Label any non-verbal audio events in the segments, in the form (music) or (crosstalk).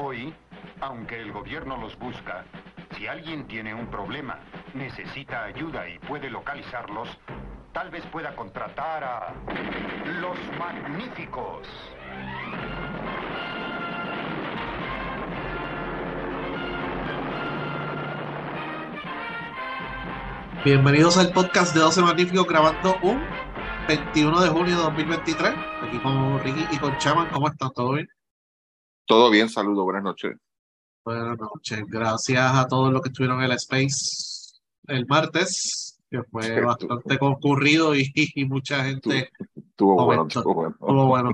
Hoy, aunque el gobierno los busca, si alguien tiene un problema, necesita ayuda y puede localizarlos, tal vez pueda contratar a los magníficos. Bienvenidos al podcast de 12 Magníficos grabando un 21 de junio de 2023. Aquí con Ricky y con Chaman. ¿Cómo están? ¿Todo bien? Todo bien, saludos, buenas noches. Buenas noches. Gracias a todos los que estuvieron en el Space el martes, que fue Sí, bastante concurrido y, (laughs) y mucha gente Estuvo bueno, estuvo bueno. Estuvo bueno.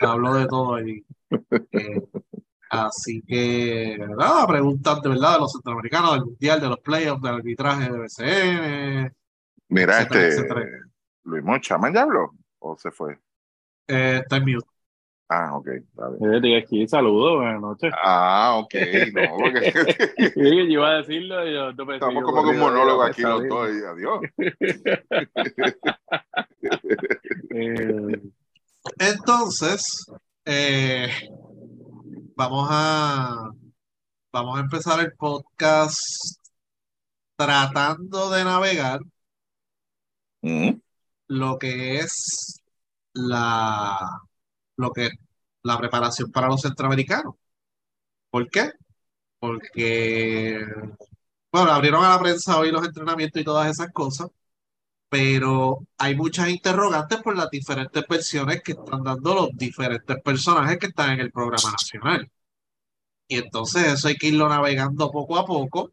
Habló de todo ahí. (laughs) Eh, así que, nada, preguntas de verdad de los centroamericanos, del mundial, de los playoffs, del arbitraje de BCN. Mira, etcétera, este, etcétera. Luis Monchaman ya habló o se fue. Eh, está en mute. Ah, ok, está bien. Aquí, saludos, buenas noches. Ah, ok, no, porque (laughs) yo iba a decirlo y yo, no pensé estamos yo como con un monólogo aquí los dos y adiós. (laughs) Eh, Entonces, eh, vamos a vamos a empezar el podcast tratando de navegar Mm, lo que es la lo que la preparación para los centroamericanos. ¿Por qué? Porque bueno, abrieron a la prensa hoy los entrenamientos y todas esas cosas, pero hay muchas interrogantes por las diferentes versiones que están dando los diferentes personajes que están en el programa nacional. Y entonces eso hay que irlo navegando poco a poco,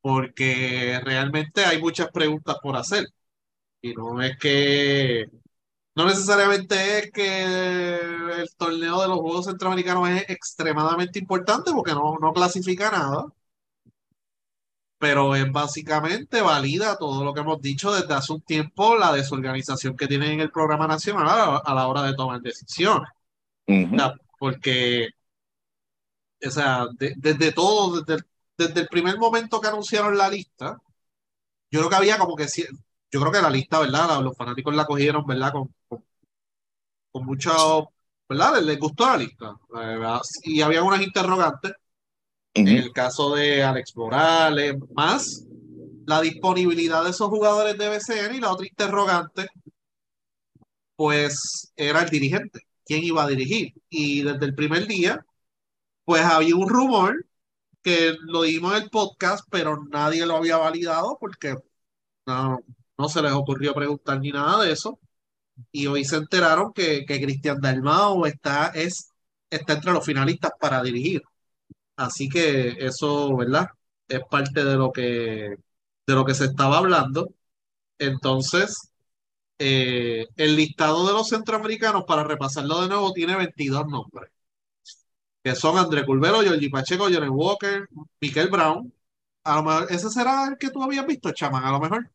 porque realmente hay muchas preguntas por hacer. Y no es que, no necesariamente es que el torneo de los Juegos Centroamericanos es extremadamente importante, porque no, no clasifica nada pero es básicamente valida todo lo que hemos dicho desde hace un tiempo, la desorganización que tienen en el programa nacional a la, a la hora de tomar decisiones. ujú. O sea, porque, o sea, de- desde todo, desde, el- desde el primer momento que anunciaron la lista, yo creo que había como que, yo creo que la lista, ¿verdad? Los fanáticos la cogieron, ¿verdad? Con, con, con mucho, ¿verdad? Les, gustó la lista. Eh, Y había unas interrogantes en el caso de Alex Morales, más la disponibilidad de esos jugadores de BCN y la otra interrogante, pues era el dirigente, quién iba a dirigir. Y desde el primer día, pues había un rumor que lo dimos en el podcast, pero nadie lo había validado porque no, no se les ocurrió preguntar ni nada de eso. Y hoy se enteraron que, que Cristian Dalmao está, es, está entre los finalistas para dirigir. Así que eso, ¿verdad? Es parte de lo que, de lo que se estaba hablando. Entonces, eh, el listado de los centroamericanos, para repasarlo de nuevo, tiene 22 nombres, que son André Curvelo, Georgie Pacheco, Johnny Walker, Mikel Brown. A lo mejor, ese será el que tú habías visto, Chaman, a lo mejor.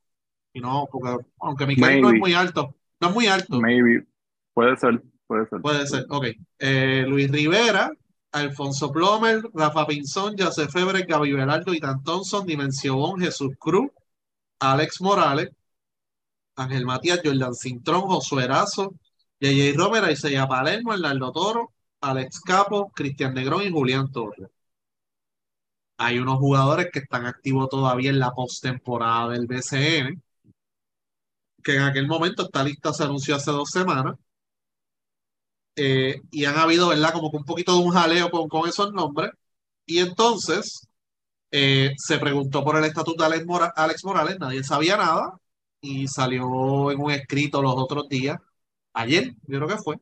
Y no, porque aunque Mikel no es muy alto, no es muy alto. maybe, puede ser, puede ser. Puede ser, ok. Eh, Luis Rivera, Alfonso Plomer, Rafa Pinzón, José Febre, Gaby Velardo, Itan Thompson, Dimensión, Jesús Cruz, Alex Morales, Ángel Matías, Jordan Cintrón, Josué Erazo, J.J. Romero, Isaiah Palermo, Hernando Toro, Alex Capo, Cristian Negrón y Julián Torres. Hay unos jugadores que están activos todavía en la postemporada del BCN, que en aquel momento esta lista se anunció hace dos semanas eh, y han habido, ¿verdad? Como que un poquito de un jaleo con, con esos nombres. Y entonces eh, se preguntó por el estatuto de Alex, Mora- Alex Morales, nadie sabía nada, y salió en un escrito los otros días, ayer, yo creo que fue,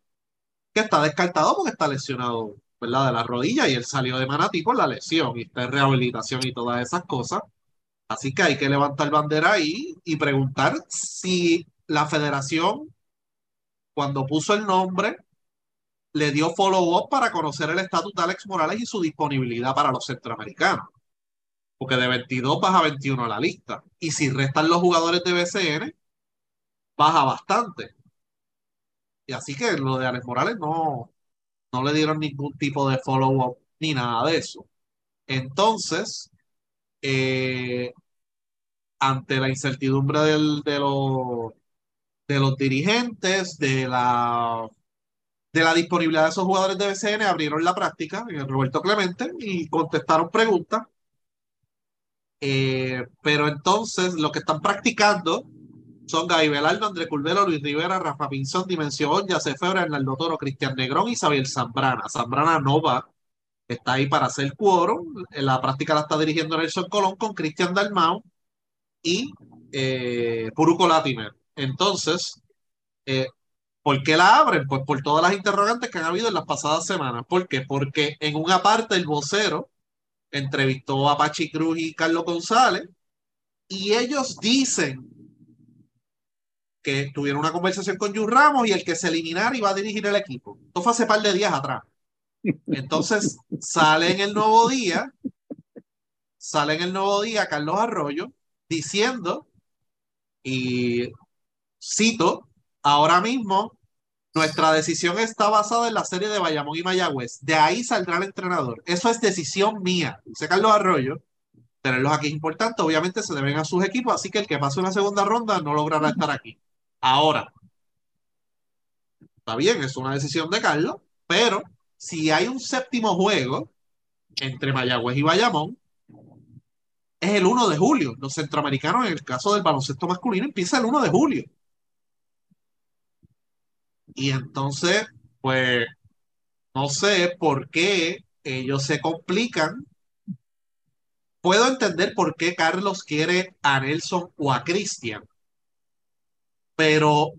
que está descartado porque está lesionado, ¿verdad? De la rodilla, y él salió de Manatí por la lesión, y está en rehabilitación y todas esas cosas. Así que hay que levantar bandera ahí y preguntar si la federación, cuando puso el nombre, le dio follow-up para conocer el estatus de Alex Morales y su disponibilidad para los centroamericanos. Porque de 22 baja 21 a la lista. Y si restan los jugadores de BCN, baja bastante. Y así que lo de Alex Morales no, no le dieron ningún tipo de follow-up ni nada de eso. Entonces, eh, ante la incertidumbre de, los, dirigentes, de la disponibilidad de esos jugadores de BCN, abrieron la práctica en el Roberto Clemente y contestaron preguntas. Eh, pero entonces lo que están practicando son Gaby Velardo, André Curvelo, Luis Rivera, Rafa Pinzón, Dimensión, Yace Febre, Hernando Toro, Cristian Negrón y Isabel Zambrana. Zambrana no va, está ahí para hacer quórum. La práctica la está dirigiendo Nelson Colón con Cristian Dalmau y eh, Puruco Latimer. Entonces, eh, ¿por qué la abren? Pues por todas las interrogantes que han habido en las pasadas semanas. ¿Por qué? Porque en una parte el vocero entrevistó a Pachi Cruz y Carlos González y ellos dicen que tuvieron una conversación con Jun Ramos y el que se eliminara iba a dirigir el equipo. Esto fue hace par de días atrás. Entonces sale en el nuevo día, sale en el nuevo día Carlos Arroyo diciendo, y cito, ahora mismo nuestra decisión está basada en la serie de Bayamón y Mayagüez. De ahí saldrá el entrenador. Eso es decisión mía. Dice Carlos Arroyo. Tenerlos aquí es importante. Obviamente se deben a sus equipos, así que el que pase una segunda ronda no logrará estar aquí. Ahora, está bien, es una decisión de Carlos, pero si hay un séptimo juego entre Mayagüez y Bayamón, es el 1 de julio. Los centroamericanos, en el caso del baloncesto masculino, empieza el 1 de julio. Y entonces, pues, no sé por qué ellos se complican. Puedo entender por qué Carlos quiere a Nelson o a Cristian, pero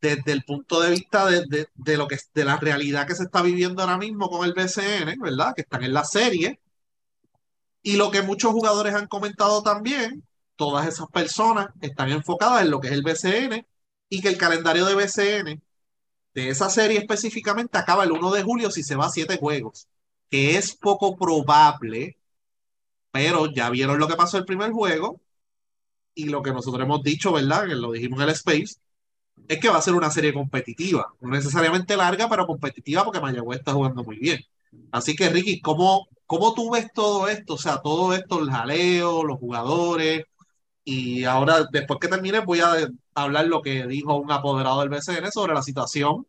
desde el punto de vista de, de, lo que de la realidad que se está viviendo ahora mismo con el BCN, ¿verdad? Que están en la serie. Y lo que muchos jugadores han comentado también, todas esas personas están enfocadas en lo que es el BCN y que el calendario de BCN de esa serie específicamente acaba el 1 de julio si se va a siete juegos, que es poco probable, pero ya vieron lo que pasó el primer juego y lo que nosotros hemos dicho, ¿verdad? Que lo dijimos en el Space, es que va a ser una serie competitiva, no necesariamente larga, pero competitiva porque Mayagüez está jugando muy bien. Así que, Ricky, ¿cómo, cómo tú ves todo esto? O sea, todo esto, el jaleo, los jugadores, y ahora, después que termine, voy a hablar lo que dijo un apoderado del BCN sobre la situación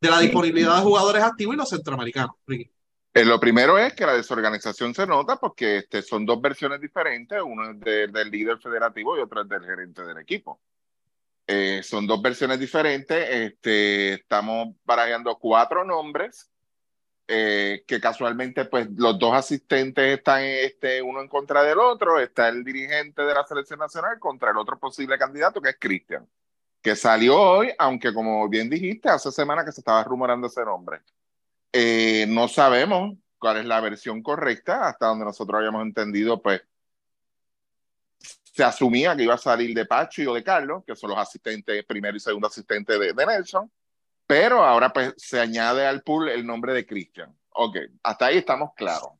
de la disponibilidad de jugadores activos y los centroamericanos. Eh, lo primero es que la desorganización se nota porque este, son dos versiones diferentes, uno es del líder federativo y otro es del gerente del equipo. Eh, son dos versiones diferentes, este, estamos barajeando cuatro nombres eh, que casualmente pues los dos asistentes están este, uno en contra del otro, está el dirigente de la selección nacional contra el otro posible candidato que es Cristian, que salió hoy, aunque como bien dijiste, hace semanas que se estaba rumorando ese nombre. Eh, no sabemos cuál es la versión correcta, hasta donde nosotros habíamos entendido, pues se asumía que iba a salir de Pacho o de Carlos, que son los asistentes, primero y segundo asistente de, de Nelson, pero ahora pues se añade al pool el nombre de Christian. Ok, hasta ahí estamos claros.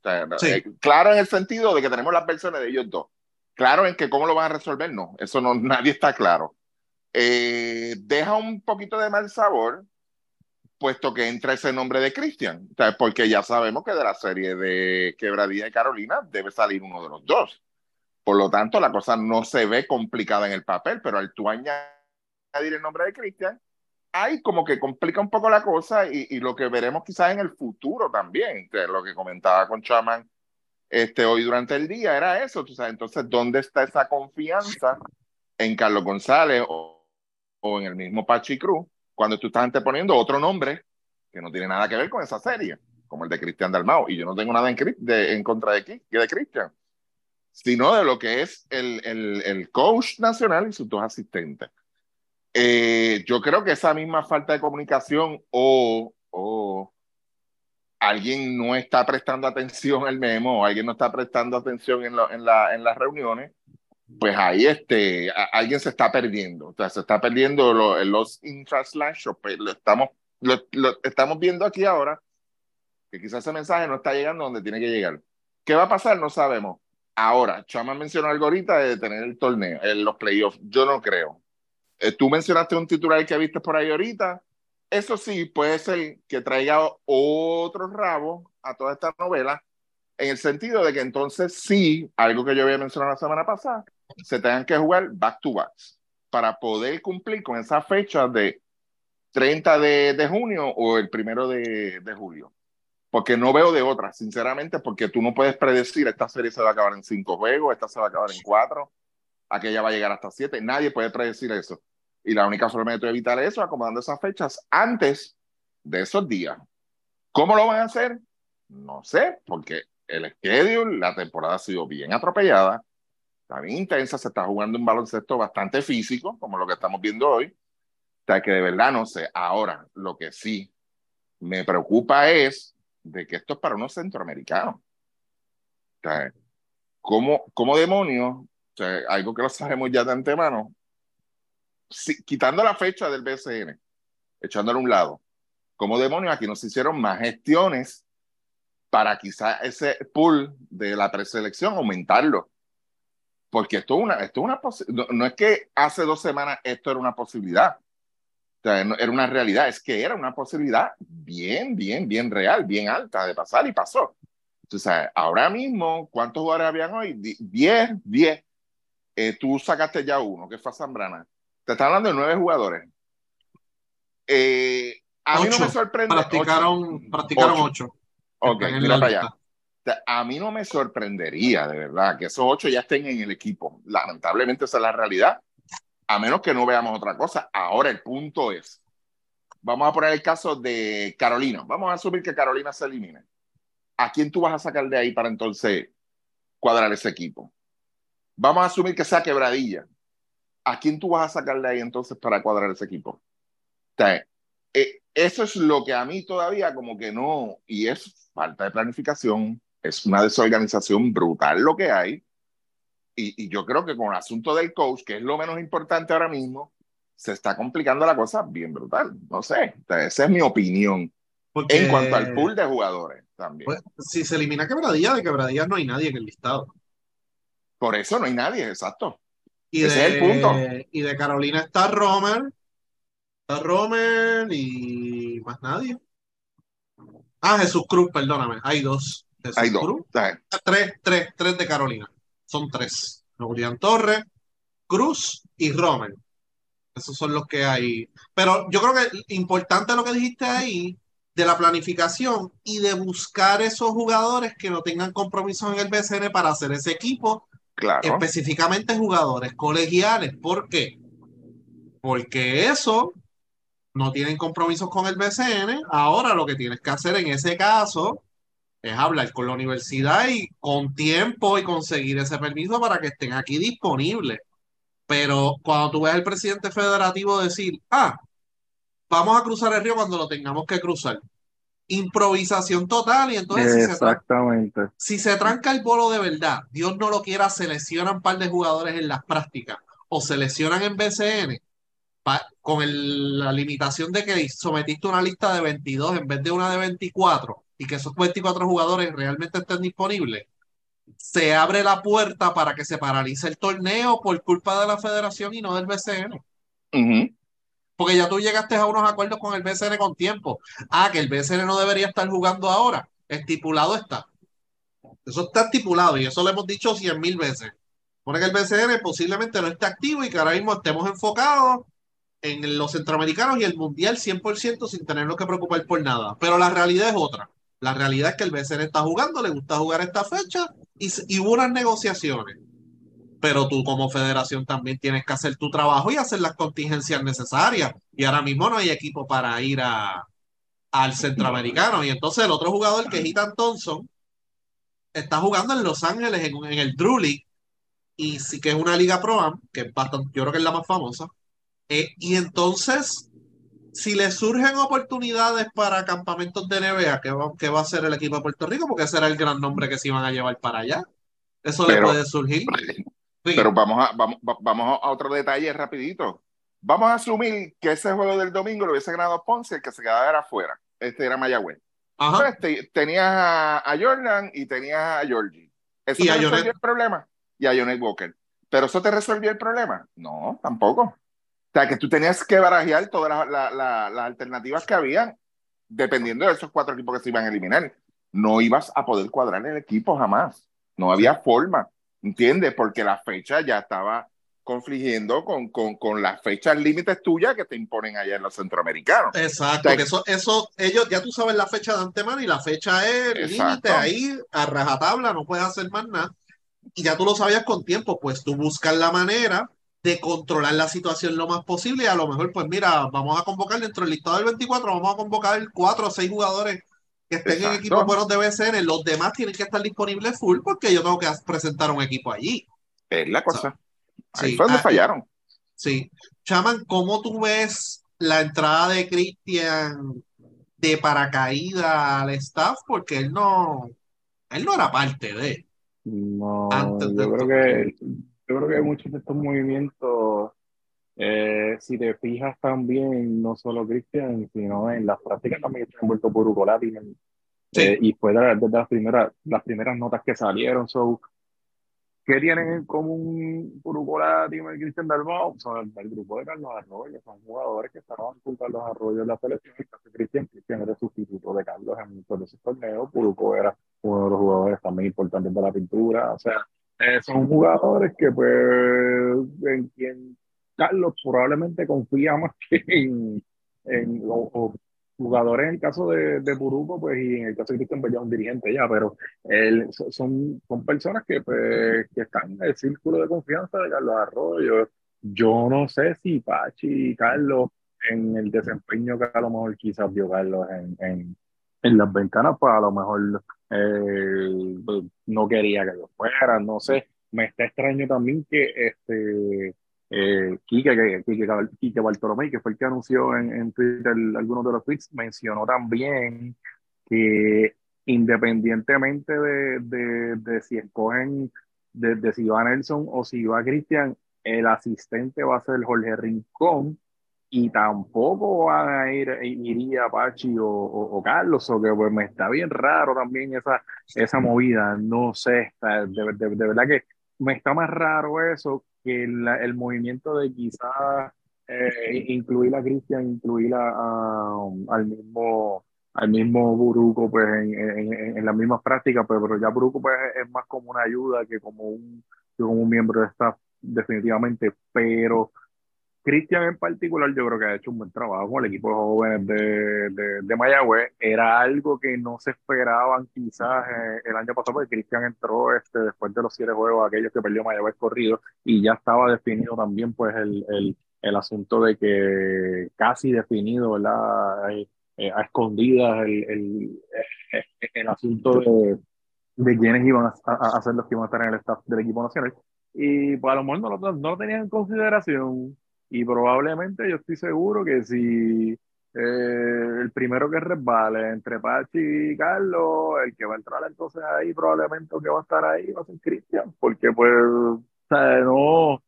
Eh, claro en el sentido de que tenemos las versiones de ellos dos. Claro en que cómo lo van a resolver, no. Eso no, (laughs) nadie está claro. Eh, deja un poquito de mal sabor, puesto que entra ese nombre de Christian. porque ya sabemos que de la serie de Quebradilla y Carolina debe salir uno de los dos. Por lo tanto, la cosa no se ve complicada en el papel, pero al tú añadir el nombre de Christian, ahí como que complica un poco la cosa y, y, lo que veremos quizás en el futuro también, lo que comentaba con Chaman este, hoy durante el día era eso, tú sabes, entonces, ¿dónde está esa confianza en Carlos González o, o en el mismo Pachi Cruz cuando tú estás anteponiendo otro nombre que no tiene nada que ver con esa serie, como el de Cristian Dalmao, y yo no tengo nada en, de, en contra de, de Cristian, sino de lo que es el, el, el coach nacional y sus dos asistentes. Eh, yo creo que esa misma falta de comunicación o, o alguien no está prestando atención al memo o alguien no está prestando atención en, en, la, en las reuniones, pues ahí este, alguien se está perdiendo. O sea, se está perdiendo lo, los infraslash, pues, lo estamos, lo, estamos viendo aquí ahora, que quizás ese mensaje no está llegando donde tiene que llegar. ¿Qué va a pasar? No sabemos. Ahora, Chama mencionó algo ahorita de tener el torneo, en los playoffs. Yo no creo. Eh, tú mencionaste un titular que viste por ahí ahorita. Eso sí, puede ser que traiga otro rabo a toda esta novela, en el sentido de que entonces sí, algo que yo había mencionado la semana pasada, se tengan que jugar back to back para poder cumplir con esa fecha de 30 de, junio o el primero de, julio. Porque no veo de otra, sinceramente, porque tú no puedes predecir, esta serie se va a acabar en cinco juegos, esta se va a acabar en cuatro, aquella va a llegar hasta siete, nadie puede predecir eso. Y la única forma de evitar eso es acomodando esas fechas antes de esos días. ¿Cómo lo van a hacer? No sé, porque el schedule, la temporada ha sido bien atropellada, está bien intensa, se está jugando un baloncesto bastante físico, como lo que estamos viendo hoy. O sea, que de verdad no sé. Ahora, lo que sí me preocupa es de que esto es para unos centroamericanos. O sea, ¿cómo, cómo demonios? O sea, algo que lo sabemos ya de antemano, si, quitando la fecha del BCN, echándole a un lado, ¿cómo demonios aquí nos hicieron más gestiones para quizá ese pool de la preselección aumentarlo? Porque esto es una, esto es una no, no, es que hace dos semanas esto era una posibilidad, era una realidad, es que era una posibilidad bien, bien, bien real, bien alta de pasar y pasó. Entonces, ahora mismo, ¿cuántos jugadores habían hoy? Diez, diez. Eh, tú sacaste ya uno, que fue Zambrana. Te está hablando de nueve jugadores. Eh, a ocho. mí no me sorprende. Practicaron ocho. Practicaron ocho. Ok, mira para allá. A mí no me sorprendería, de verdad, que esos ocho ya estén en el equipo. Lamentablemente esa es la realidad, a menos que no veamos otra cosa. Ahora el punto es, vamos a poner el caso de Carolina. Vamos a asumir que Carolina se elimine. ¿A quién tú vas a sacar de ahí para entonces cuadrar ese equipo? Vamos a asumir que sea quebradilla. ¿A quién tú vas a sacar de ahí entonces para cuadrar ese equipo? Eh, eso es lo que a mí todavía como que no, y es falta de planificación, es una desorganización brutal lo que hay. Y, y, yo creo que con el asunto del coach, que es lo menos importante ahora mismo, se está complicando la cosa bien brutal. No sé, esa es mi opinión. Porque, en cuanto al pool de jugadores también. Pues, si se elimina Quebradilla, de Quebradilla no hay nadie en el listado. Por eso no hay nadie, exacto. Y Ese de, es el punto. Y de Carolina está Romer, está Romer y más nadie. Ah, Jesús Cruz, perdóname, hay dos. Jesús hay dos. Cruz. Tres, tres, tres de Carolina. Son tres. Julián Torres, Cruz y Romer. Esos son los que hay. Pero yo creo que importante lo que dijiste ahí de la planificación y de buscar esos jugadores que no tengan compromisos en el BCN para hacer ese equipo. Claro. Específicamente jugadores colegiales. ¿Por qué? Porque eso no tienen compromisos con el BCN. Ahora lo que tienes que hacer en ese caso es hablar con la universidad y con tiempo y conseguir ese permiso para que estén aquí disponibles. Pero cuando tú ves al presidente federativo decir, ah, vamos a cruzar el río cuando lo tengamos que cruzar. Improvisación total y entonces Exactamente. Si, se si se tranca el bolo de verdad, Dios no lo quiera, se lesionan un par de jugadores en las prácticas o se lesionan en BCN pa, con el, la limitación de que sometiste una lista de 22 en vez de una de 24 y que esos 24 jugadores realmente estén disponibles, se abre la puerta para que se paralice el torneo por culpa de la federación y no del BCN. Uh -huh. Porque ya tú llegaste a unos acuerdos con el BCN con tiempo. Ah, que el BCN no debería estar jugando ahora. Estipulado está. Eso está estipulado y eso lo hemos dicho cien mil veces. Pone que el BCN posiblemente no esté activo y que ahora mismo estemos enfocados en los centroamericanos y el mundial 100% sin tenernos que preocupar por nada. Pero la realidad es otra. La realidad es que el BCN está jugando, le gusta jugar esta fecha y, y hubo unas negociaciones. Pero tú como federación también tienes que hacer tu trabajo y hacer las contingencias necesarias. Y ahora mismo no hay equipo para ir a, al centroamericano. Y entonces el otro jugador que es Ethan Thompson está jugando en Los Ángeles en, en el Drew y sí que es una liga pro am, que es bastante, yo creo que es la más famosa. Eh, y entonces si le surgen oportunidades para campamentos de NBA, ¿qué va, qué va a hacer el equipo de Puerto Rico? Porque ese era el gran nombre que se iban a llevar para allá. Eso pero, le puede surgir. Sí. Pero vamos a, vamos, vamos a otro detalle rapidito. Vamos a asumir que ese juego del domingo lo hubiese ganado Ponce, el que se quedaba era afuera. Este era Mayagüez. Entonces, te, tenías a, a, Jordan y tenías a Georgie. ¿Eso y te a resolvió Jonet. el problema? Y a Jonet Walker. ¿Pero eso te resolvió el problema? No, tampoco. Sea, que tú tenías que barajear todas las la, la, alternativas que había, dependiendo de esos cuatro equipos que se iban a eliminar. No ibas a poder cuadrar el equipo jamás. No había forma, ¿entiendes? Porque la fecha ya estaba confligiendo con, con, con las fechas límites tuyas que te imponen allá en los centroamericanos. Exacto, O sea, que eso, eso, ellos, ya tú sabes la fecha de antemano y la fecha es límite ahí, a rajatabla, no puedes hacer más nada. Y ya tú lo sabías con tiempo, pues tú buscas la manera de controlar la situación lo más posible y a lo mejor, pues mira, vamos a convocar dentro del listado del 24, vamos a convocar cuatro o seis jugadores que estén en equipos buenos de BCN, los demás tienen que estar disponibles full porque yo tengo que presentar un equipo allí. Es la cosa. Ahí Sí, fue donde ah, fallaron. Sí. Chaman, ¿cómo tú ves la entrada de Cristian de paracaídas al staff? Porque él no, él no era parte de. No, Antes de yo creo que, yo creo que muchos de estos movimientos, eh, si te fijas también, no solo Cristian, sino en las prácticas también está envuelto por Hugo Latinen. Sí. Eh, y fue de, de las primeras, las primeras notas que salieron. So, ¿Qué tienen en común Hugo Latinen y Cristian Dalmau? Son el, el grupo de Carlos Arroyo, son jugadores que estaban con Carlos Arroyo en la selección. Y casi Cristian, Cristian era el sustituto de Carlos en muchos de esos torneos. Puruco era uno de los jugadores también importantes de la pintura. O sea, eh, son jugadores que, pues, en quien Carlos probablemente confía más que en, en o, o jugadores en el caso de, de Puruco, pues, y en el caso de Cristian, un dirigente ya, pero él, so- son, son personas que, pues, que están en el círculo de confianza de Carlos Arroyo. Yo no sé si Pachi y Carlos, en el desempeño que a lo mejor quizás vio Carlos en, en, en las ventanas, pues a lo mejor eh, no quería que lo fueran, no sé. Me está extraño también que este eh, Quique, que, Bartolomé, que fue el que anunció en, en Twitter algunos de los tweets, mencionó también que independientemente de, de, de si escogen, de, de si va Nelson o si va Cristian, el asistente va a ser Jorge Rincón y tampoco van a ir, iría Pachi o, o, Carlos, o que pues me está bien raro también esa, esa movida, no sé, de, de, verdad que me está más raro eso que el, el movimiento de quizás eh, incluir a Cristian, incluir a, al mismo al mismo Buruco pues en, en, en- las mismas prácticas, pero, pero ya Buruco pues es más como una ayuda que como un, como un miembro de staff definitivamente, pero Cristian en particular yo creo que ha hecho un buen trabajo con el equipo de jóvenes de, de, de Mayagüez. Era algo que no se esperaban quizás eh, el año pasado, porque Cristian entró este, después de los siete juegos, aquellos que perdió Mayagüez corrido, y ya estaba definido también pues el, el, el asunto de que casi definido, ¿verdad? Eh, a escondidas el, el, eh, el asunto de, de quiénes iban a, a, a ser los que iban a estar en el staff del equipo nacional. Y pues a lo mejor no lo, no lo tenían en consideración. Y probablemente yo estoy seguro que si eh, el primero que resbale entre Pachi y Carlos, el que va a entrar entonces ahí, probablemente el que va a estar ahí va a ser Cristian, porque pues, o sea, no, o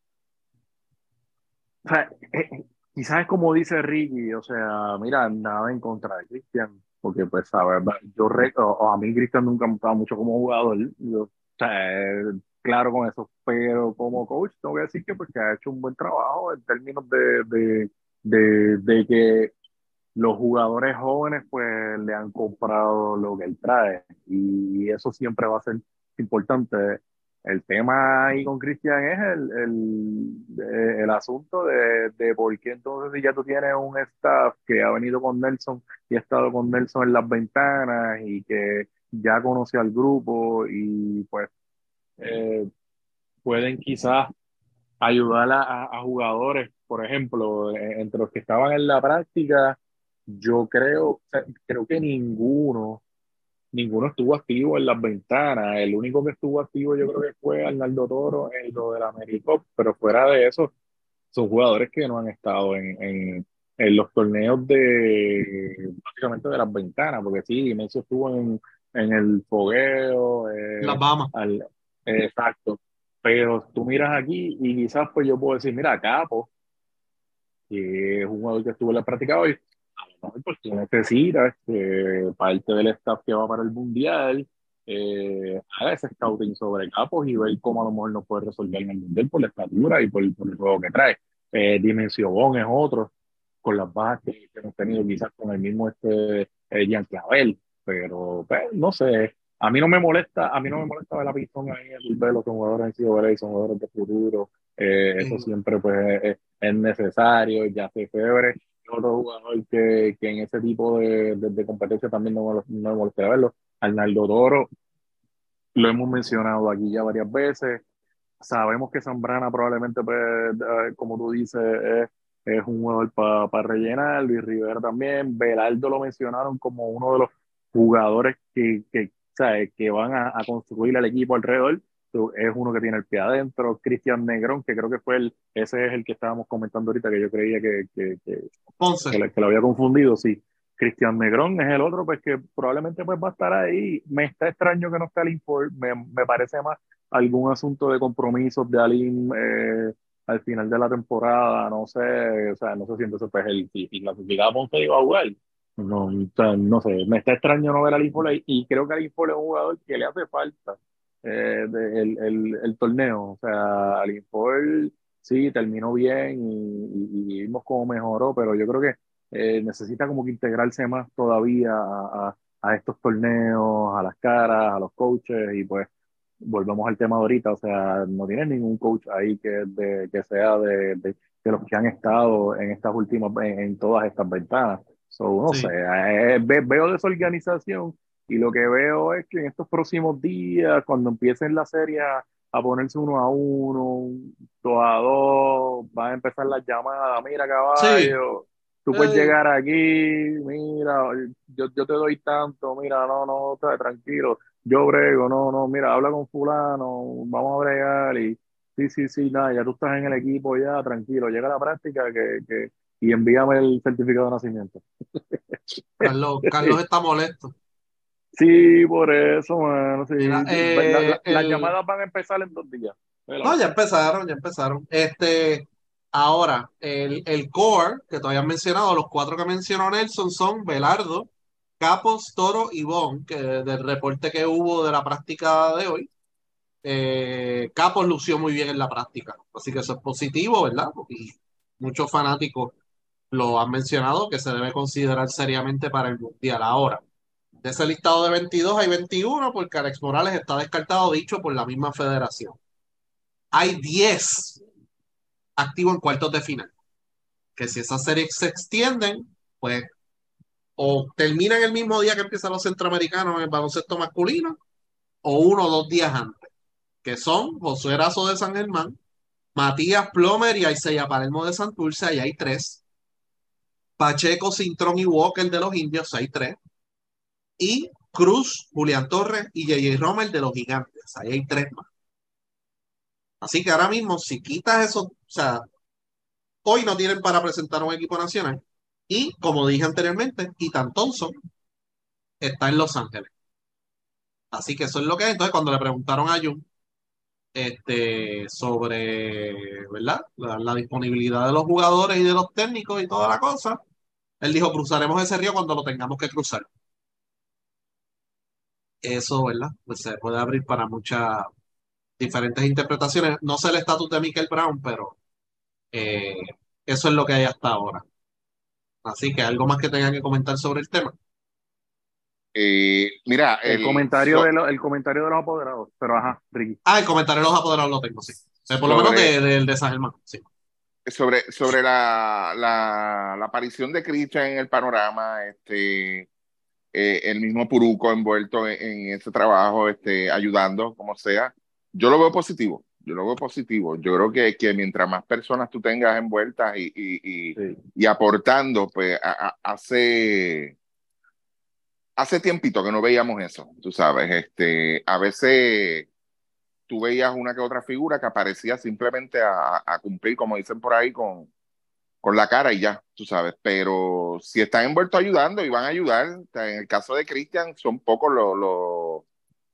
sea, eh, quizás como dice Ricky, o sea, mira, nada en contra de Cristian, porque pues, sabes, yo re- o, a mí Cristian nunca me gustaba mucho como jugador, yo, o sea, claro con eso, pero como coach tengo que decir que pues que ha hecho un buen trabajo en términos de, de, de, que los jugadores jóvenes pues le han comprado lo que él trae y eso siempre va a ser importante. El tema ahí con Cristian es el, el, el asunto de, de por qué entonces si ya tú tienes un staff que ha venido con Nelson y ha estado con Nelson en las ventanas y que ya conoce al grupo y pues eh, pueden quizás ayudar a, jugadores, por ejemplo, entre los que estaban en la práctica, yo creo, creo que ninguno, ninguno estuvo activo en las ventanas. El único que estuvo activo yo creo que fue Arnaldo Toro en lo del Americop, pero fuera de eso, son jugadores que no han estado en, en, en los torneos de básicamente de las ventanas, porque sí, Messi estuvo en, en el fogueo, eh, las Bahamas. Al, Exacto. Pero tú miras aquí y quizás pues yo puedo decir, mira, Capo, que es un jugador que estuvo en la práctica hoy, a lo mejor pues tú necesitas que parte del staff que va para el Mundial eh, haga ese scouting sobre Capos y ver cómo a lo mejor no puede resolver en el Mundial por la estatura y por, el juego que trae. Eh, es otro, con las bajas que, que, hemos tenido quizás con el mismo este eh, Jean Clavel, pero pues, no sé, a mí no me molesta, a mí no me molesta ver la pistón ahí, el ver los jugadores han sido y son jugadores de futuro, eh, eso siempre pues es, necesario, ya se febre, otro jugador que, que en ese tipo de, de, competencia también no, no me molesta verlo, Arnaldo Toro, lo hemos mencionado aquí ya varias veces, sabemos que Zambrana probablemente, pues, eh, como tú dices, es, es un jugador para rellenar, Luis Rivera también, Belardo lo mencionaron como uno de los jugadores que, que, que van a, construir el equipo alrededor, es uno que tiene el pie adentro, Cristian Negrón, que creo que fue el, ese es el que estábamos comentando ahorita, que yo creía que, que, que, que, lo había confundido, sí. Cristian Negrón es el otro, pues que probablemente pues va a estar ahí. Me está extraño que no esté el me, me parece más algún asunto de compromisos de Alim eh, al final de la temporada, no sé, o sea, no sé si entonces pues el, si clasificaba Ponce iba a jugar. No, no sé, me está extraño no ver a Alim y creo que Alim es un jugador que le hace falta eh, el, el, el, torneo. O sea, Alim sí terminó bien y, y, vimos cómo mejoró, pero yo creo que eh, necesita como que integrarse más todavía a, a, estos torneos, a las caras, a los coaches y pues volvemos al tema de ahorita, o sea, no tiene ningún coach ahí que, de, que sea de, de, los que han estado en estas últimas, en, todas estas ventanas. So, no sé, eh, veo desorganización y lo que veo es que en estos próximos días, cuando empiecen la serie a, ponerse uno a uno, dos a dos, van a empezar las llamadas, mira caballo, tú puedes llegar aquí, mira, yo, yo te doy tanto, mira, no, no, tranquilo, yo brego, no, no, mira, habla con fulano, vamos a bregar y sí, sí, sí, nada, ya tú estás en el equipo, ya, tranquilo, llega a la práctica que, que, y envíame el certificado de nacimiento. (laughs) Carlos, Carlos está molesto. Sí, por eso, mano, sí. Eh, las llamadas van a empezar en dos días. No, ya empezaron, ya empezaron. Este, Ahora, el, el core que todavía han mencionado, los cuatro que mencionó Nelson son Belardo, Capos, Toro y Bon, que del reporte que hubo de la práctica de hoy, eh, Capos lució muy bien en la práctica. Así que eso es positivo, ¿verdad? Y muchos fanáticos lo han mencionado que se debe considerar seriamente para el Mundial. Ahora, de ese listado de 22 hay 21 porque Alex Morales está descartado, dicho por la misma federación. Hay 10 activo en cuartos de final. Que si esas series se extienden, pues o terminan el mismo día que empiezan los centroamericanos en el baloncesto masculino, o uno o dos días antes, que son José Erazo de San Germán, Matías Plomer y Aiseya Palermo de Santurce, ahí hay tres. Pacheco, Cintrón y Walker de los Indios, hay tres. Y Cruz, Julián Torres y J.J. Romer de los Gigantes, ahí hay tres más. Así que ahora mismo, si quitas eso, o sea, hoy no tienen para presentar un equipo nacional. Y como dije anteriormente, Ethan Thompson está en Los Ángeles. Así que eso es lo que es. Entonces, cuando le preguntaron a Jun este, sobre ¿verdad? La, disponibilidad de los jugadores y de los técnicos y toda la cosa, él dijo, cruzaremos ese río cuando lo tengamos que cruzar. Eso, ¿verdad? Pues se puede abrir para mucha, diferentes interpretaciones. No sé el estatus de Michael Brown, pero eh, eso es lo que hay hasta ahora. Así que algo más que tengan que comentar sobre el tema. Eh, mira, el, comentario de el comentario de los apoderados, pero ajá, Ricky. Ah, el comentario de los apoderados lo tengo, sí. por lo menos del de, San Germán, sí. Sobre, sobre la, la, aparición de Christian en el panorama, este, eh, el mismo Puruco envuelto en, en, ese trabajo, este, ayudando, como sea yo lo veo positivo. Yo lo veo positivo. Yo creo que, que mientras más personas tú tengas envueltas y, y, y, aportando, pues hace, hace tiempito que no veíamos eso, tú sabes. Este, a veces tú veías una que otra figura que aparecía simplemente a, a cumplir, como dicen por ahí, con, con la cara y ya, tú sabes. Pero si están envueltos ayudando y van a ayudar, en el caso de Cristian, son pocos los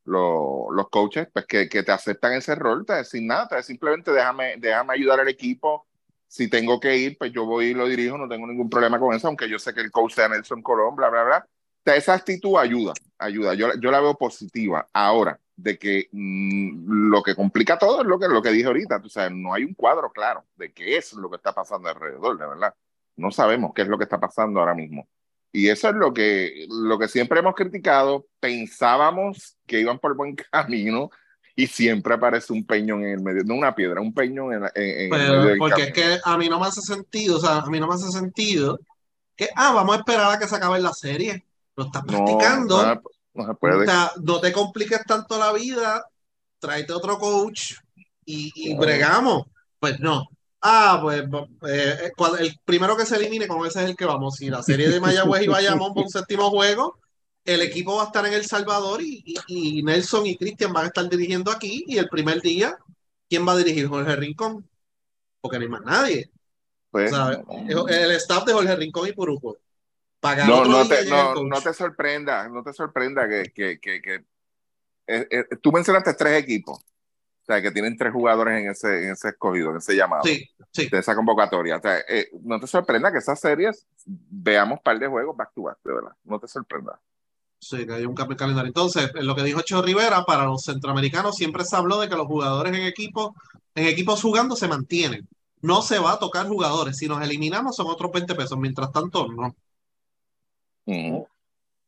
los coaches pues que, que, te aceptan ese rol, te dicen nada, te simplemente déjame, déjame ayudar al equipo. Si tengo que ir, pues yo voy y lo dirijo, no tengo ningún problema con eso, aunque yo sé que el coach sea Nelson Colón, bla, bla, bla. esa actitud ayuda, ayuda. Yo, yo la veo positiva. Ahora, de que mm, lo que complica todo es lo que, lo que dije ahorita, tú sabes, no hay un cuadro claro de qué es lo que está pasando alrededor, de verdad. No sabemos qué es lo que está pasando ahora mismo. Y eso es lo que, lo que siempre hemos criticado. Pensábamos que iban por buen (laughs) camino y siempre aparece un peñón en el medio, no una piedra, un peñón en, en, el medio del Porque es que a mí no me hace sentido, o sea, a mí no me hace sentido que, ah, vamos a esperar a que se acabe la serie. Lo estás practicando. No, no, se puede. O sea, no te compliques tanto la vida, tráete otro coach y, y bregamos. Pues no, Ah, pues eh, eh, el primero que se elimine, con ese es el que vamos. Si la serie de Mayagüez y Bayamón por un séptimo juego, el equipo va a estar en El Salvador y, Nelson y Cristian van a estar dirigiendo aquí. Y el primer día, ¿quién va a dirigir? Jorge Rincón. Porque no hay más nadie. Pues, el staff de Jorge Rincón y Puruco. No, no te, no, te sorprenda, no te sorprenda que, que, que, eh, tú mencionaste tres equipos o sea, que tienen tres jugadores en ese, en ese escogido, en ese llamado. Sí, sí. De esa convocatoria. O sea, eh, no te sorprenda que esas series veamos par de juegos back to back, de verdad. No te sorprenda. Sí, que hay un cambio calendario. Entonces, lo que dijo Cho Rivera, para los centroamericanos siempre se habló de que los jugadores en equipo, en equipos jugando se mantienen. No se va a tocar jugadores. Si nos eliminamos son otros 20 pesos. Mientras tanto, no.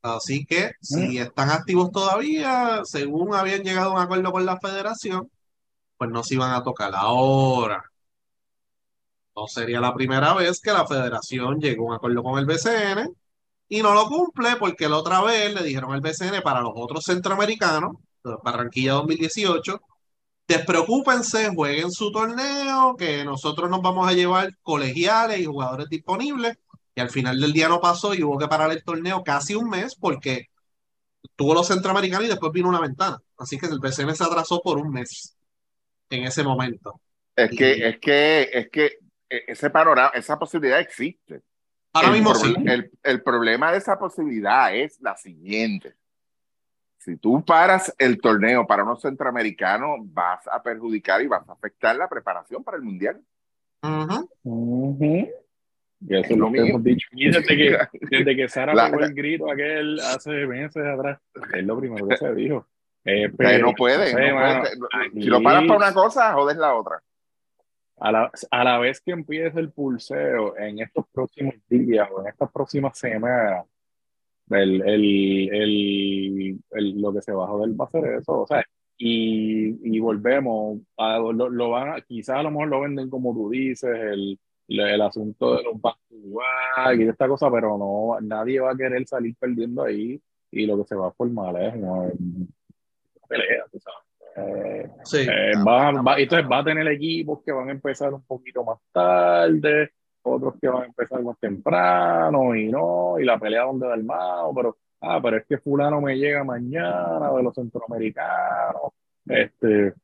Así que si están activos todavía, según habían llegado a un acuerdo con la federación, pues no se iban a tocar ahora. No sería la primera vez que la federación llegó a un acuerdo con el BCN y no lo cumple porque la otra vez le dijeron al BCN para los otros centroamericanos, Barranquilla 2018, despreocúpense, jueguen su torneo, que nosotros nos vamos a llevar colegiales y jugadores disponibles. Y al final del día no pasó y hubo que parar el torneo casi un mes porque tuvo los centroamericanos y después vino una ventana. Así que el BCN se atrasó por un mes en ese momento. Es que, es que, es que e, ese panorama, esa posibilidad existe. Ahora el mismo sí. El, problema de esa posibilidad es la siguiente. Si tú paras el torneo para unos centroamericanos, vas a perjudicar y vas a afectar la preparación para el mundial. Y eso es lo que hemos dicho. Y desde que, (laughs) desde que Sara pegó el grito aquel hace meses atrás, es lo primero que se dijo. Eh, no puede. si lo paras para una cosa, jodes la otra. A la, a la vez que empiece el pulseo en estos próximos días o en estas próximas semanas, el, el, el, lo que se va a joder va a ser eso. O sea, y, y volvemos, a, lo, lo, van a, quizás a lo mejor lo venden como tú dices, el, el asunto de los y de esta cosa, pero no, nadie va a querer salir perdiendo ahí y lo que se va a formar es pelea, tú sabes. Eh, sí. Eh, va, va, entonces va a tener equipos que van a empezar un poquito más tarde, otros que van a empezar más temprano y no, y la pelea donde da el mago, pero, ah, pero es que fulano me llega mañana de los centroamericanos, este,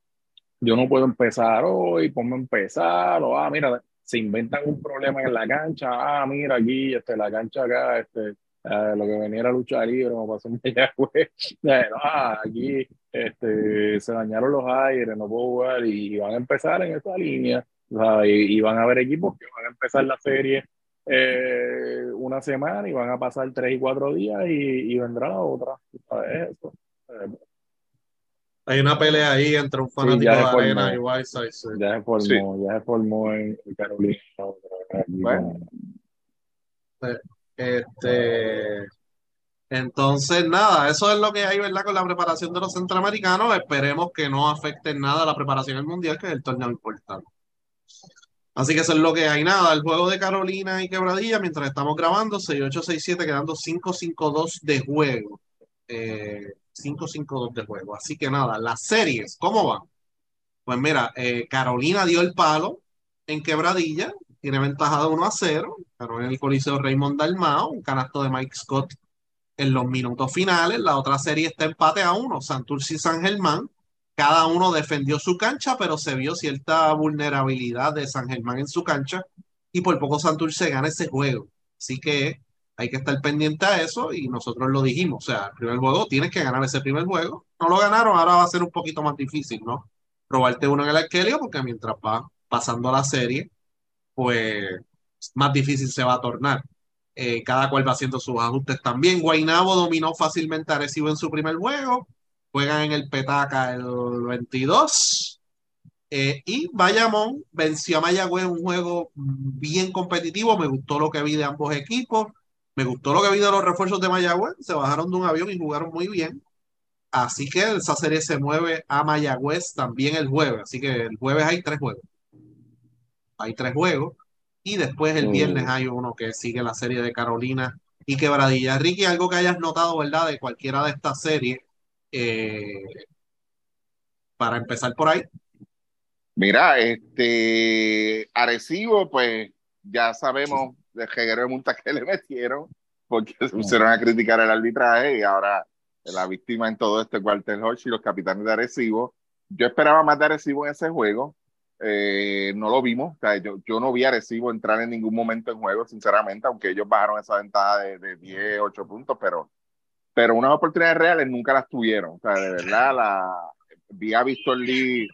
yo no puedo empezar hoy, ponme a empezar, o ah, mira, se inventan un problema en la cancha, ah, mira aquí, este, la cancha acá, este, eh, lo que venía era lucha libre, como pasó en Mayagüez, (laughs) ah, aquí este, se dañaron los aires, no puedo jugar, y, van a empezar en esa línea, y, van a haber equipos que van a empezar la serie eh, una semana y van a pasar tres y cuatro días y, vendrá la otra, Eso. Hay una pelea ahí entre un fanático de Arena y Whiteside. Ya se formó, ya se formó en Carolina. Bueno. Este, entonces, nada, eso es lo que hay, ¿verdad? Con la preparación de los centroamericanos. Esperemos que no afecte nada la preparación del mundial, que es el torneo importante. Así que eso es lo que hay. Nada, el juego de Carolina y Quebradilla, mientras estamos grabando, 6-8-6-7, quedando 5-5-2 de juego. 5-5-2 eh, de juego. Así que nada, las series, ¿cómo van? Pues mira, eh, Carolina dio el palo en Quebradilla, tiene ventaja de 1 a 0. Ganó en el Coliseo Raymond Dalmao, un canasto de Mike Scott en los minutos finales. La otra serie está empate a 1, Santurce y San Germán. Cada uno defendió su cancha, pero se vio cierta vulnerabilidad de San Germán en su cancha y por poco Santurce gana ese juego. Así que hay que estar pendiente a eso y nosotros lo dijimos. O sea, el primer juego tienes que ganar ese primer juego. No lo ganaron, ahora va a ser un poquito más difícil, ¿no? Probarte uno en el arquelio porque mientras va pasando la serie, pues más difícil se va a tornar. Eh, cada cual va haciendo sus ajustes también. Guainabo dominó fácilmente a Recibo en su primer juego. Juegan en el Petaca el 22. Eh, y Bayamón venció a Mayagüez un juego bien competitivo. Me gustó lo que vi de ambos equipos. Me gustó lo que vi de los refuerzos de Mayagüez. Se bajaron de un avión y jugaron muy bien. Así que esa serie se mueve a Mayagüez también el jueves. Así que el jueves hay tres juegos. Hay tres juegos. Y después el viernes Mm. hay uno que sigue la serie de Carolina y Quebradilla. Ricky, algo que hayas notado, ¿verdad? De cualquiera de estas series. eh, para empezar por ahí. Mira, este Arecibo, pues ya sabemos de jeguero de multa que le metieron, porque se pusieron a criticar el arbitraje y ahora la víctima en todo esto es Walter Hodge y los capitanes de Arecibo. Yo esperaba más de Arecibo en ese juego, eh, no lo vimos, o sea, yo, yo no vi a Arecibo entrar en ningún momento en juego, sinceramente, aunque ellos bajaron esa ventaja de, de 10, 8 puntos, pero, pero unas oportunidades reales nunca las tuvieron, o sea, de verdad, la, vi a Víctor Lee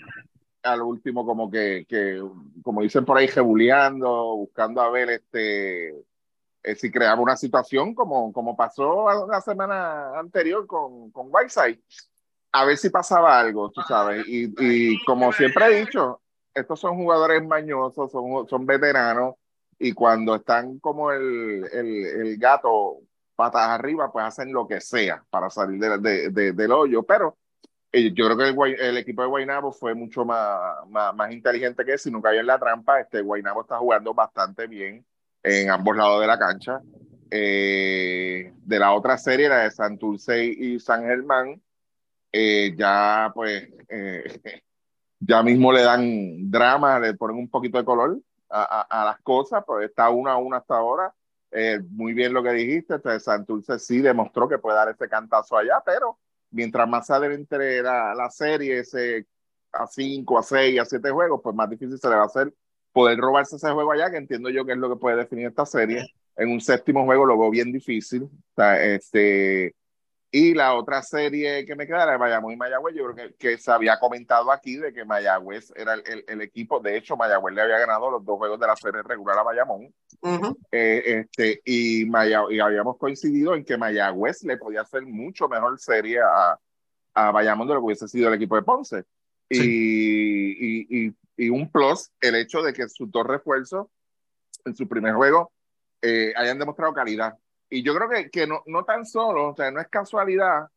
al último como que, que como dicen por ahí, jebuleando, buscando a ver este eh, si creaba una situación como, como pasó la semana anterior con, con Whiteside, a ver si pasaba algo, tú sabes, y, y como siempre he dicho, estos son jugadores mañosos, son, son veteranos, y cuando están como el, el, el gato patas arriba, pues hacen lo que sea para salir de, de, de, del hoyo, pero yo creo que el, el equipo de Guaynabo fue mucho más, más, más inteligente que si no cayó en la trampa. Este Guaynabo está jugando bastante bien en ambos lados de la cancha. Eh, de la otra serie, la de Santurce y San Germán, eh, ya pues eh, (laughs) ya mismo le dan drama, le ponen un poquito de color a, a, a las cosas, pues está uno a uno hasta ahora. Eh, muy bien lo que dijiste, este Santurce sí demostró que puede dar ese cantazo allá, pero mientras más adelante la, la serie, ese, a 5, a 6, a 7 juegos, pues más difícil se le va a hacer poder robarse ese juego allá, que entiendo yo que es lo que puede definir esta serie. En un séptimo juego lo veo bien difícil. O sea, este, y la otra serie que me queda, la de Mayagüez y Mayagüez, yo creo que, que se había comentado aquí de que Mayagüez era el, el, el equipo, de hecho Mayagüez le había ganado los dos juegos de la serie regular a Bayamón, Ujú. eh, este, y, Maya, y habíamos coincidido en que Mayagüez le podía hacer mucho mejor serie a, a Bayamón de lo que hubiese sido el equipo de Ponce. Y, y, y, y un plus, el hecho de que sus dos refuerzos en su primer juego eh, hayan demostrado calidad. Y yo creo que, que no, no tan solo, o sea, no es casualidad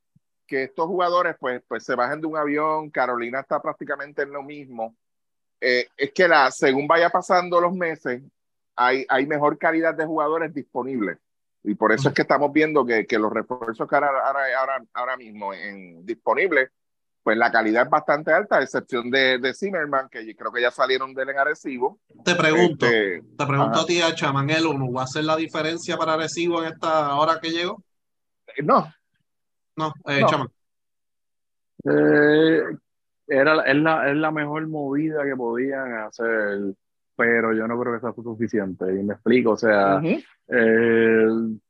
que estos jugadores pues, pues se bajen de un avión, Carolina está prácticamente en lo mismo. Eh, es que la, según vaya pasando los meses, hay, hay mejor calidad de jugadores disponibles. Y por eso es que estamos viendo que, que los refuerzos que ahora, ahora, ahora, ahora mismo en, disponibles, pues la calidad es bastante alta, a excepción de, de Zimmerman, que creo que ya salieron del en Arecibo. Te pregunto, Este, te pregunto ajá. a ti, a Chamán, el uno, ¿va a ser la diferencia para Recibo en esta hora que llegó? no, No, eh, No. Chamán. Eh, era, es, la, es la mejor movida que podían hacer, pero yo no creo que sea suficiente. Y me explico, o sea, eh,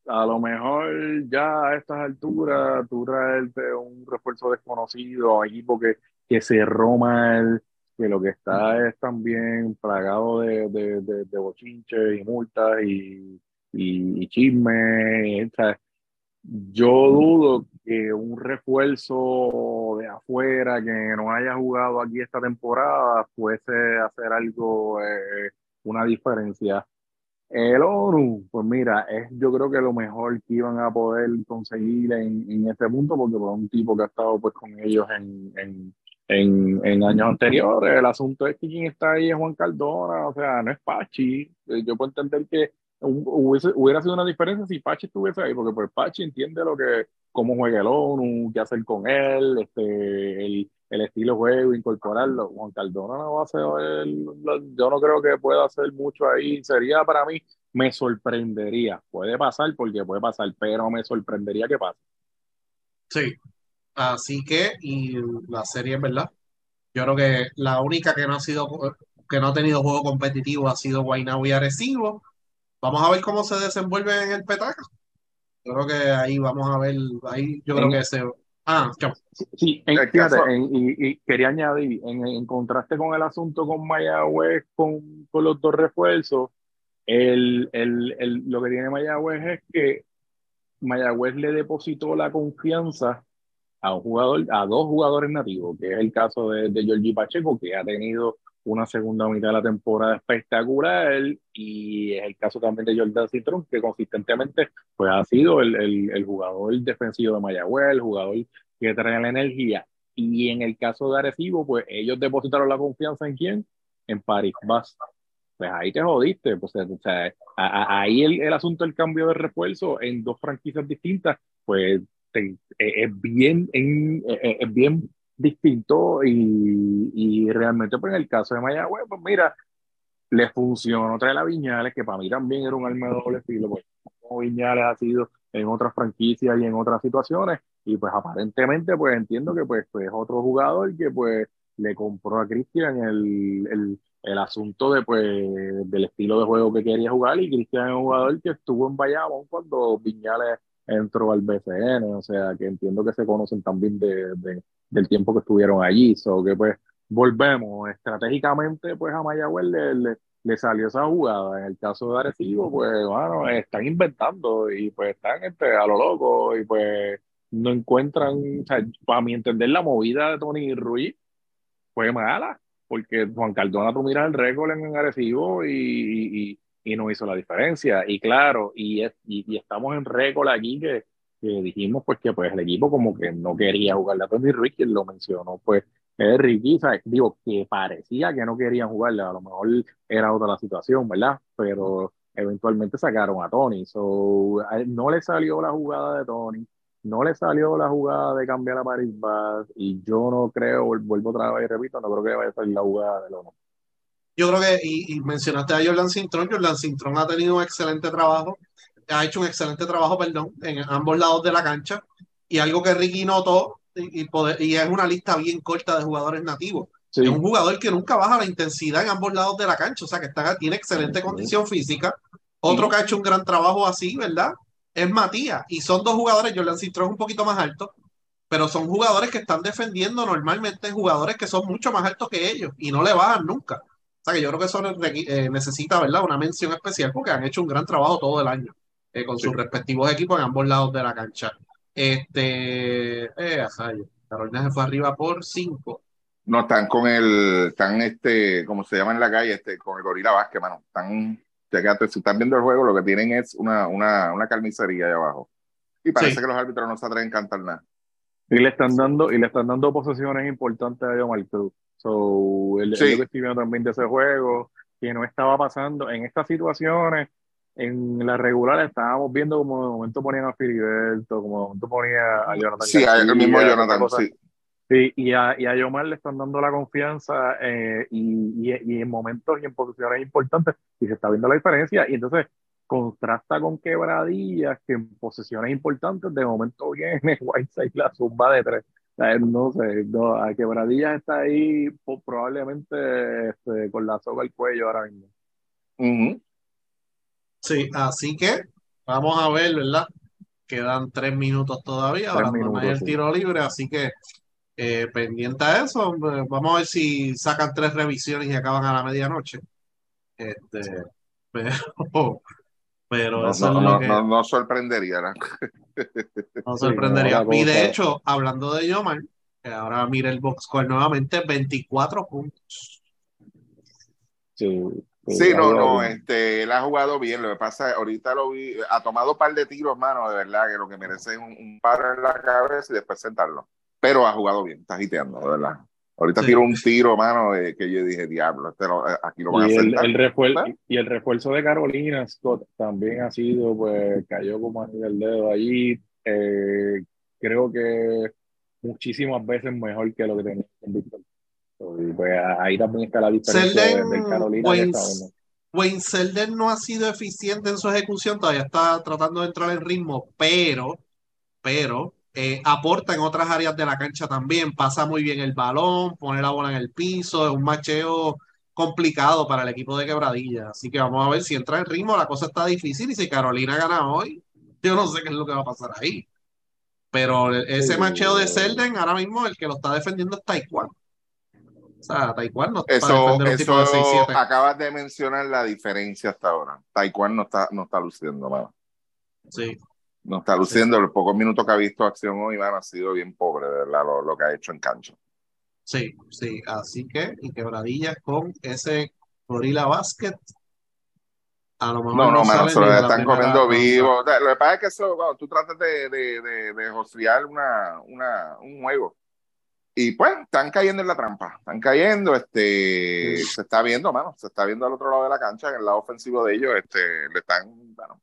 a lo mejor ya a estas alturas tú traerte un refuerzo desconocido, un equipo que, que cerró mal, que lo que está es también plagado de, de, de, de bochinches y multas y, y, y chismes. o sea, yo dudo que un refuerzo de afuera que no haya jugado aquí esta temporada fuese hacer algo, eh, una diferencia. El ONU, pues mira, es yo creo que lo mejor que iban a poder conseguir en, en este punto, porque fue un tipo que ha estado pues con ellos en, en, en, en años anteriores. El asunto es que quien está ahí es Juan Cardona, o sea, no es Pachi. Eh, Yo puedo entender que hubiese, hubiera sido una diferencia si Pachi estuviese ahí, porque pues Pachi entiende lo que, cómo juega el ONU, qué hacer con él, este, el, el estilo de juego, incorporarlo. Juan Cardona no va a el- yo no creo que pueda hacer mucho ahí. Sería para mí, me sorprendería. Puede pasar porque puede pasar, pero me sorprendería que pase. Sí. Así que, y la serie, ¿verdad? Yo creo que la única que no ha sido, que no ha tenido juego competitivo ha sido Guaynabo y Arecibo. Vamos a ver cómo se desenvuelve en el petaca. Yo creo que ahí vamos a ver, ahí yo creo que se. Ah. Sí, en- El fíjate, en- y, y quería añadir, en, en contraste con el asunto con Mayagüez, con, con los dos refuerzos, el, el, el- lo que tiene Mayagüez es que Mayagüez le depositó la confianza a un jugador, a dos jugadores nativos, que es el caso de, de Georgie Pacheco, que ha tenido una segunda mitad de la temporada espectacular y es el caso también de Jordan Citron, que consistentemente pues, ha sido el, el, el, jugador defensivo de Mayagüez, el jugador que trae la energía. Y en el caso de Arecibo, pues ellos depositaron la confianza en quién? En Paris Bass. Pues ahí te jodiste. Pues, o sea, ahí el, el, asunto del cambio de refuerzo en dos franquicias distintas, pues te, es, bien, en, es bien distinto y, y, realmente pues en el caso de Mayagüez, pues mira, le funcionó traer a Viñales, que para mí también era un arma de doble filo, Viñales ha sido en otras franquicias y en otras situaciones, y pues aparentemente pues entiendo que pues, pues es otro jugador que pues le compró a Cristian el, el, el, asunto de pues del estilo de juego que quería jugar y Cristian es un jugador que estuvo en Bayamón cuando Viñales entró al BCN, o sea que entiendo que se conocen también de, de del tiempo que estuvieron allí, so que pues volvemos. Estratégicamente pues a Mayagüez le, le, salió esa jugada, en el caso de Arecibo pues bueno, están inventando y pues están este, a lo loco y pues no encuentran, o sea, para mi entender la movida de Tony Ruiz fue mala, porque Juan Cardona tú miras el récord en Arecibo y, y, no hizo la diferencia, y claro, y, es, y, estamos en récord aquí que que dijimos pues que pues el equipo como que no quería jugarle a Tony Ricky, lo mencionó pues es Ricky, digo que parecía que no querían jugarle, a lo mejor era otra la situación, ¿verdad? Pero eventualmente sacaron a Tony, so, no le salió la jugada de Tony, no le salió la jugada de cambiar a Paris Bass y yo no creo, vuelvo otra vez y repito, no creo que vaya a salir la jugada de Lono. Yo creo que, y, mencionaste a Jordan Cintrón, Jordan Cintrón ha tenido un excelente trabajo ha hecho un excelente trabajo, perdón, en ambos lados de la cancha. Y algo que Ricky notó, y, y es una lista bien corta de jugadores nativos. Es un jugador que nunca baja la intensidad en ambos lados de la cancha, o sea que está, tiene excelente condición física. Otro que ha hecho un gran trabajo así, ¿verdad? Es Matías. Y son dos jugadores, Jordan Cintrón es un poquito más alto, pero son jugadores que están defendiendo normalmente jugadores que son mucho más altos que ellos y no le bajan nunca. O sea que yo creo que eso eh, necesita, ¿verdad? Una mención especial porque han hecho un gran trabajo todo el año. Eh, con sus respectivos equipos en ambos lados de la cancha. Este, eh, Carolina se fue arriba por cinco. No, están con el, están este, como se llama en la calle, este, con el Gorila Vázquez, mano. Están, si están viendo el juego, lo que tienen es una, una, una carnicería ahí abajo. Y parece que los árbitros no se atreven a cantar nada. Y le están dando, y le están dando posiciones importantes a Omar Cruz. So, el, sí. que estoy viendo también de ese juego, que no estaba pasando en estas situaciones, en la regular estábamos viendo como de momento ponían a Filiberto, como de momento ponía a Jonathan. Sí, a el mismo Jonathan, sí. Sí, y a, y a Yomar le están dando la confianza eh, y, y, en momentos y en posiciones importantes y se está viendo la diferencia. Y entonces contrasta con quebradillas que en posiciones importantes de momento viene (laughs) Whiteside la zumba de tres. No sé, no, a quebradillas está ahí probablemente este, con la soga al cuello ahora mismo. Uh Sí, así que vamos a ver, ¿verdad? Quedan tres minutos todavía, ahora no hay el tiro libre, así que eh, pendiente a eso, vamos a ver si sacan tres revisiones y acaban a la medianoche. Este, (laughs) pero, pero no, eso no, es lo que... no, sorprendería, (laughs) ¿no? no sorprendería. y de hecho, hablando de Yomar, que ahora mira el box score nuevamente, 24 puntos. Sí, Sí, no, no, este, él ha jugado bien. Lo que pasa, ahorita lo vi, ha tomado un par de tiros, mano, de verdad, que lo que merece es un, paro en la cabeza y después sentarlo. Pero ha jugado bien, está hiteando, de verdad. Ahorita tiró un tiro, mano, que yo dije, diablo, este eh, aquí lo van a sentar. El, el refuerzo, y el refuerzo de Carolina Scott también ha sido, pues, cayó como a nivel dedo allí. Eh, creo que muchísimas veces mejor que lo que tenía en Víctor pues ahí también está la diferencia del Carolina. Wayne, Selden no ha sido eficiente en su ejecución, todavía está tratando de entrar en ritmo, pero, pero eh, aporta en otras áreas de la cancha también, pasa muy bien el balón, pone la bola en el piso, es un macheo complicado para el equipo de quebradilla. Así que vamos a ver si entra en ritmo, la cosa está difícil y si Carolina gana hoy, yo no sé qué es lo que va a pasar ahí. Pero ese macheo de Selden, ahora mismo el que lo está defendiendo es Taekwondo no eso, eso acabas de mencionar la diferencia hasta ahora. Taekwondo no está, no está luciendo, mano. Sí. No está luciendo. Los pocos minutos que ha visto acción hoy, mano, ha sido bien pobre, de verdad, lo, que ha hecho en cancha. Sí, sí, así que, y quebradillas con ese Gorilla Basket. A lo mejor No, no, mano, sale se lo están comiendo vivo. O sea, Lo que pasa es que eso, bueno, tú tratas de, de, de, de josear una, una, un juego. Y pues, están cayendo en la trampa. Están cayendo, este, se está viendo, mano, se está viendo al otro lado de la cancha, en el lado ofensivo de ellos, este, le están, bueno,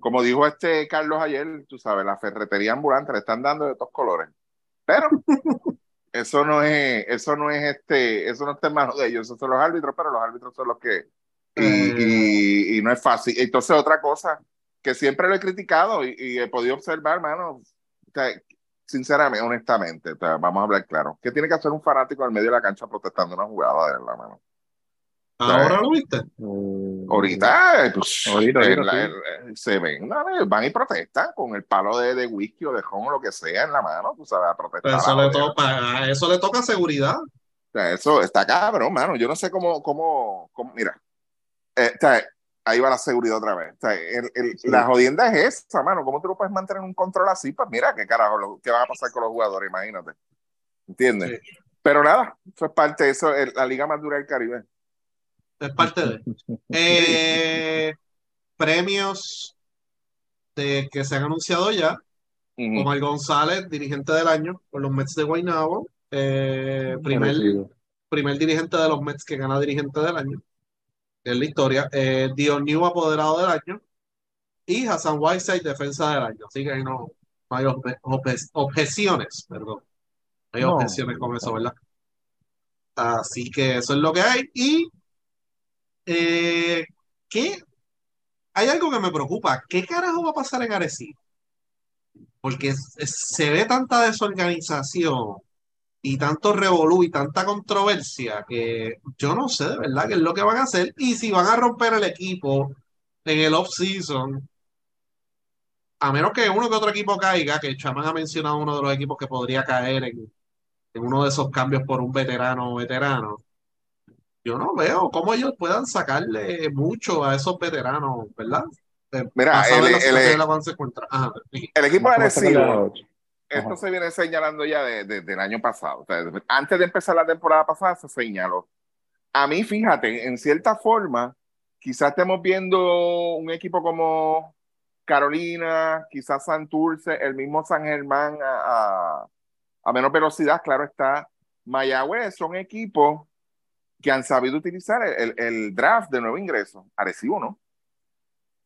como dijo este Carlos ayer, tú sabes, la ferretería ambulante le están dando de todos colores. Pero (laughs) eso no es, eso no es este, eso no está en manos de ellos, esos son los árbitros, pero los árbitros son los que, y, y, y no es fácil. Entonces, otra cosa que siempre lo he criticado y, y he podido observar, mano, o sea, sinceramente, honestamente, vamos a hablar claro, ¿qué tiene que hacer un fanático al medio de la cancha protestando una jugada de la mano? ¿Ahora lo viste? Eh, Ahorita, pues, Ahorita, ahorita, en la- sí. en- se ven, ¿no? van y protestan con el palo de, de whisky o de ron o lo que sea en la mano, tú sabes, a protestar. Eso, a le joder. toca, a eso le toca seguridad. O sea, eso está cabrón, mano. Yo no sé cómo, cómo, cómo- mira, eh, o sea, ahí va la seguridad otra vez. O sea, el- el- Sí. La jodienda es esa, mano. ¿Cómo tú lo puedes mantener un control así? Pues mira, qué carajo, lo- qué va a pasar con los jugadores, imagínate. ¿Entiendes? Pero nada, eso es parte de eso, el- la liga más dura del Caribe. Es parte de. Eh, premios de que se han anunciado ya. Ujú. Omar González, dirigente del año por los Mets de Guaynabo. Eh, primer, primer dirigente de los Mets que gana dirigente del año. En la historia. Eh, Dion New, apoderado del año. Y Hassan Whiteside, defensa del año. Así que ahí no, no hay obje- obje- objeciones, perdón. No hay No. objeciones con eso, ¿verdad? Así que eso es lo que hay. Y eh. Hay algo que me preocupa. ¿Qué carajo va a pasar en Arecibo? Porque se ve tanta desorganización y tanto revolú y tanta controversia que yo no sé de verdad qué es lo que van a hacer y si van a romper el equipo en el off-season. A menos que uno que otro equipo caiga, que Chaman ha mencionado uno de los equipos que podría caer en, en uno de esos cambios por un veterano o veterano. Yo no veo cómo ellos puedan sacarle mucho a esos veteranos, ¿verdad? Eh, Mira, el- el- se encuentra. Ajá, sí. El equipo de Arecibo, esto Ajá. se viene señalando ya de- de- del año pasado. O sea, antes de empezar la temporada pasada se señaló. A mí, fíjate, en cierta forma, quizás estemos viendo un equipo como Carolina, quizás Santurce, el mismo San Germán a, a- a menos velocidad, claro está. Mayagüez son equipos que han sabido utilizar el, draft de nuevo ingreso. Arecibo no.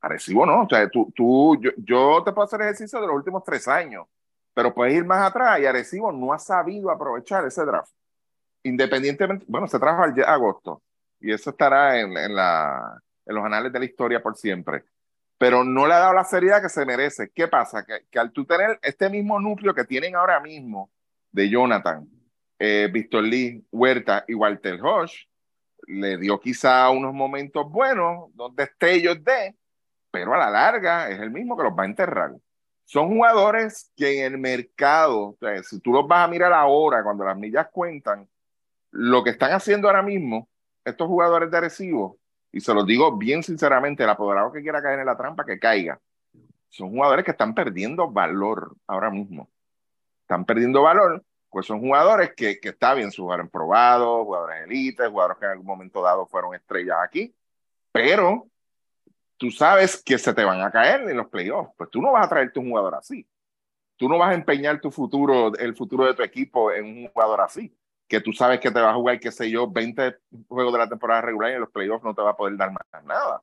Arecibo no. O sea, tú, tú, yo, yo te puedo hacer ejercicio de los últimos tres años, pero puedes ir más atrás y Arecibo no ha sabido aprovechar ese draft. Independientemente, bueno, se trajo al agosto y eso estará en, en, la, en los anales de la historia por siempre. Pero no le ha dado la seriedad que se merece. ¿Qué pasa? Que, que al tú tener este mismo núcleo que tienen ahora mismo de Jonathan, eh, Víctor Lee, Huerta y Walter Hodge, le dio quizá unos momentos buenos, dos destellos de, pero a la larga es el mismo que los va a enterrar. Son jugadores que en el mercado, o si tú los vas a mirar ahora, cuando las millas cuentan, lo que están haciendo ahora mismo, estos jugadores de Arecibo, y se los digo bien sinceramente, el apoderado que quiera caer en la trampa, que caiga. Son jugadores que están perdiendo valor ahora mismo. Están perdiendo valor, pues son jugadores que, que está bien, sus jugadores probados, jugadores élites, jugadores que en algún momento dado fueron estrellas aquí, pero tú sabes que se te van a caer en los playoffs. Pues tú no vas a traerte un jugador así. Tú no vas a empeñar tu futuro, el futuro de tu equipo en un jugador así, que tú sabes que te va a jugar, qué sé yo, 20 juegos de la temporada regular y en los playoffs no te va a poder dar más nada.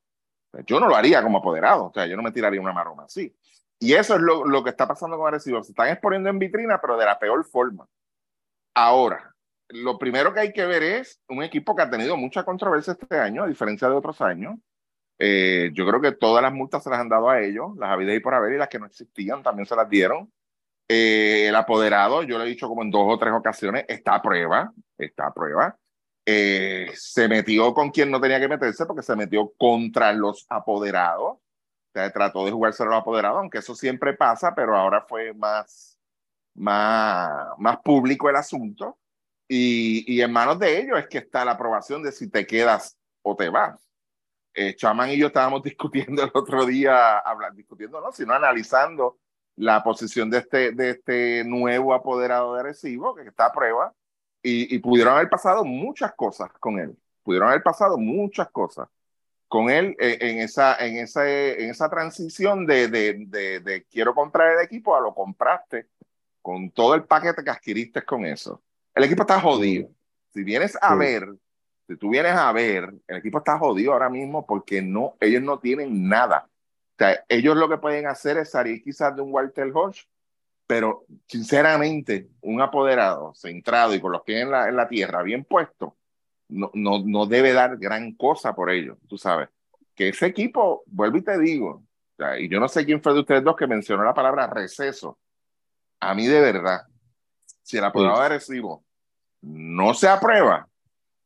Yo no lo haría como apoderado, o sea, yo no me tiraría una maroma así. Y eso es lo, lo que está pasando con Arecibo. Se están exponiendo en vitrina, pero de la peor forma. Ahora, lo primero que hay que ver es un equipo que ha tenido mucha controversia este año, a diferencia de otros años. Eh, yo creo que todas las multas se las han dado a ellos, las habidas y por haber, y las que no existían también se las dieron. Eh, el apoderado, yo lo he dicho como en dos o tres ocasiones, está a prueba, está a prueba. Eh, se metió con quien no tenía que meterse porque se metió contra los apoderados. Sea, trató de jugarse a los apoderados, aunque eso siempre pasa, pero ahora fue más, más, más público el asunto. Y, y en manos de ellos es que está la aprobación de si te quedas o te vas. Eh, Chaman y yo estábamos (laughs) discutiendo el otro día, hablando, discutiendo, no, sino analizando la posición de este, de este nuevo apoderado de Arecibo, que está a prueba, y, pudieron haber pasado muchas cosas con él. Pudieron haber pasado muchas cosas con él eh, en, esa, en, esa, en esa transición de, de, de, quiero comprar el equipo a lo compraste con todo el paquete que adquiriste con eso. El equipo está jodido. Si vienes a ver, si tú vienes a ver, el equipo está jodido ahora mismo porque no, ellos no tienen nada. O sea, ellos lo que pueden hacer es salir quizás de un Walter Hodge, pero sinceramente, un apoderado centrado y con los pies en la, en la tierra bien puesto, no, no, no debe dar gran cosa por ello, tú sabes. Que ese equipo, vuelvo y te digo, y yo no sé quién fue de ustedes dos que mencionó la palabra receso. A mí de verdad, si el apoderado de recibo no se aprueba,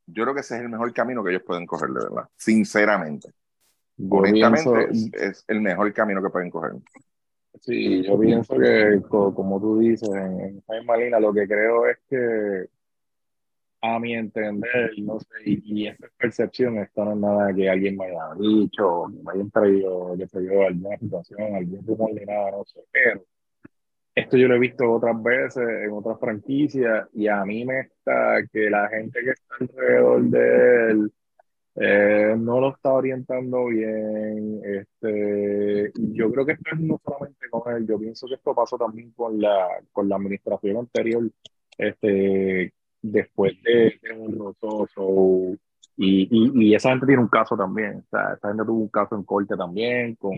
yo creo que ese es el mejor camino que ellos pueden coger, de verdad, sinceramente. Honestamente, es, el mejor camino que pueden coger. Sí, yo pienso que, como tú dices, en, en Malina, lo que creo es que a mi entender, no sé, y, esa percepción, esto no es nada que alguien me haya dicho, me haya traído, que se dio alguna situación, algún rumor ni nada, no sé, pero esto yo lo he visto otras veces en otras franquicias y a mí me está que la gente que está alrededor de él eh, no lo está orientando bien. Este, yo creo que esto es no solamente con él, yo pienso que esto pasó también con la, con la administración anterior, este, después de, un rotoso. Y, y, y, esa gente tiene un caso también. O sea, esa gente tuvo un caso en corte también, con,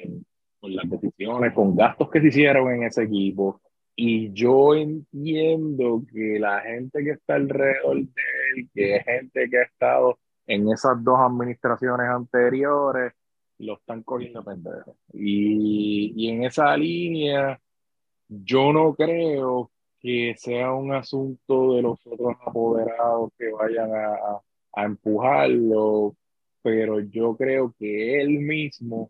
con las decisiones, con gastos que se hicieron en ese equipo. Y yo entiendo que la gente que está alrededor de él, que es gente que ha estado en esas dos administraciones anteriores, lo están cogiendo pendejo. Y, y en esa línea, yo no creo que sea un asunto de los otros apoderados que vayan a, a, empujarlo, pero yo creo que él mismo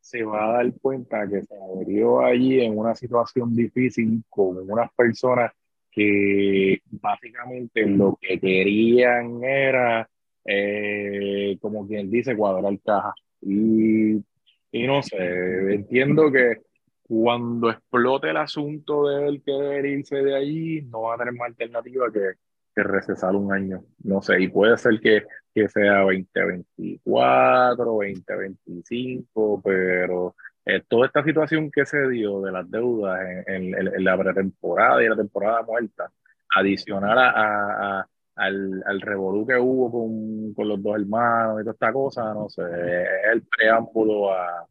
se va a dar cuenta que se abrió allí en una situación difícil con unas personas que básicamente lo que querían era, eh, como quien dice, cuadrar caja. Y, y no sé, entiendo que cuando explote el asunto de él querer irse de allí, no va a tener más alternativa que, que recesar un año. No sé, y puede ser que, que sea 2024, 2025, pero eh, toda esta situación que se dio de las deudas en, en, la pretemporada y la temporada muerta, adicional a, a, al, al revolú que hubo con, con, los dos hermanos y toda esta cosa, no sé, es el preámbulo a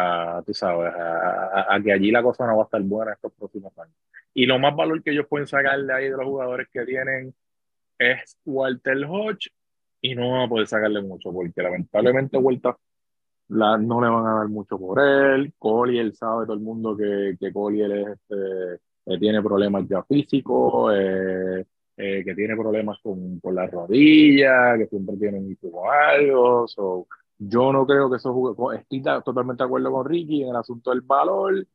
a, tú sabes, a, que allí la cosa no va a estar buena estos próximos años. Y lo más valor que ellos pueden sacarle ahí de los jugadores que tienen es Walter Hodge y no van a poder sacarle mucho porque lamentablemente Vuelta la, no le van a dar mucho por él. Collier sabe todo el mundo que, que Collier es, este, eh, tiene problemas ya físicos, eh, eh, que tiene problemas con, con la rodilla, que siempre tiene un algo. So, yo no creo que eso juegue. Estoy totalmente de acuerdo con Ricky en el asunto del valor.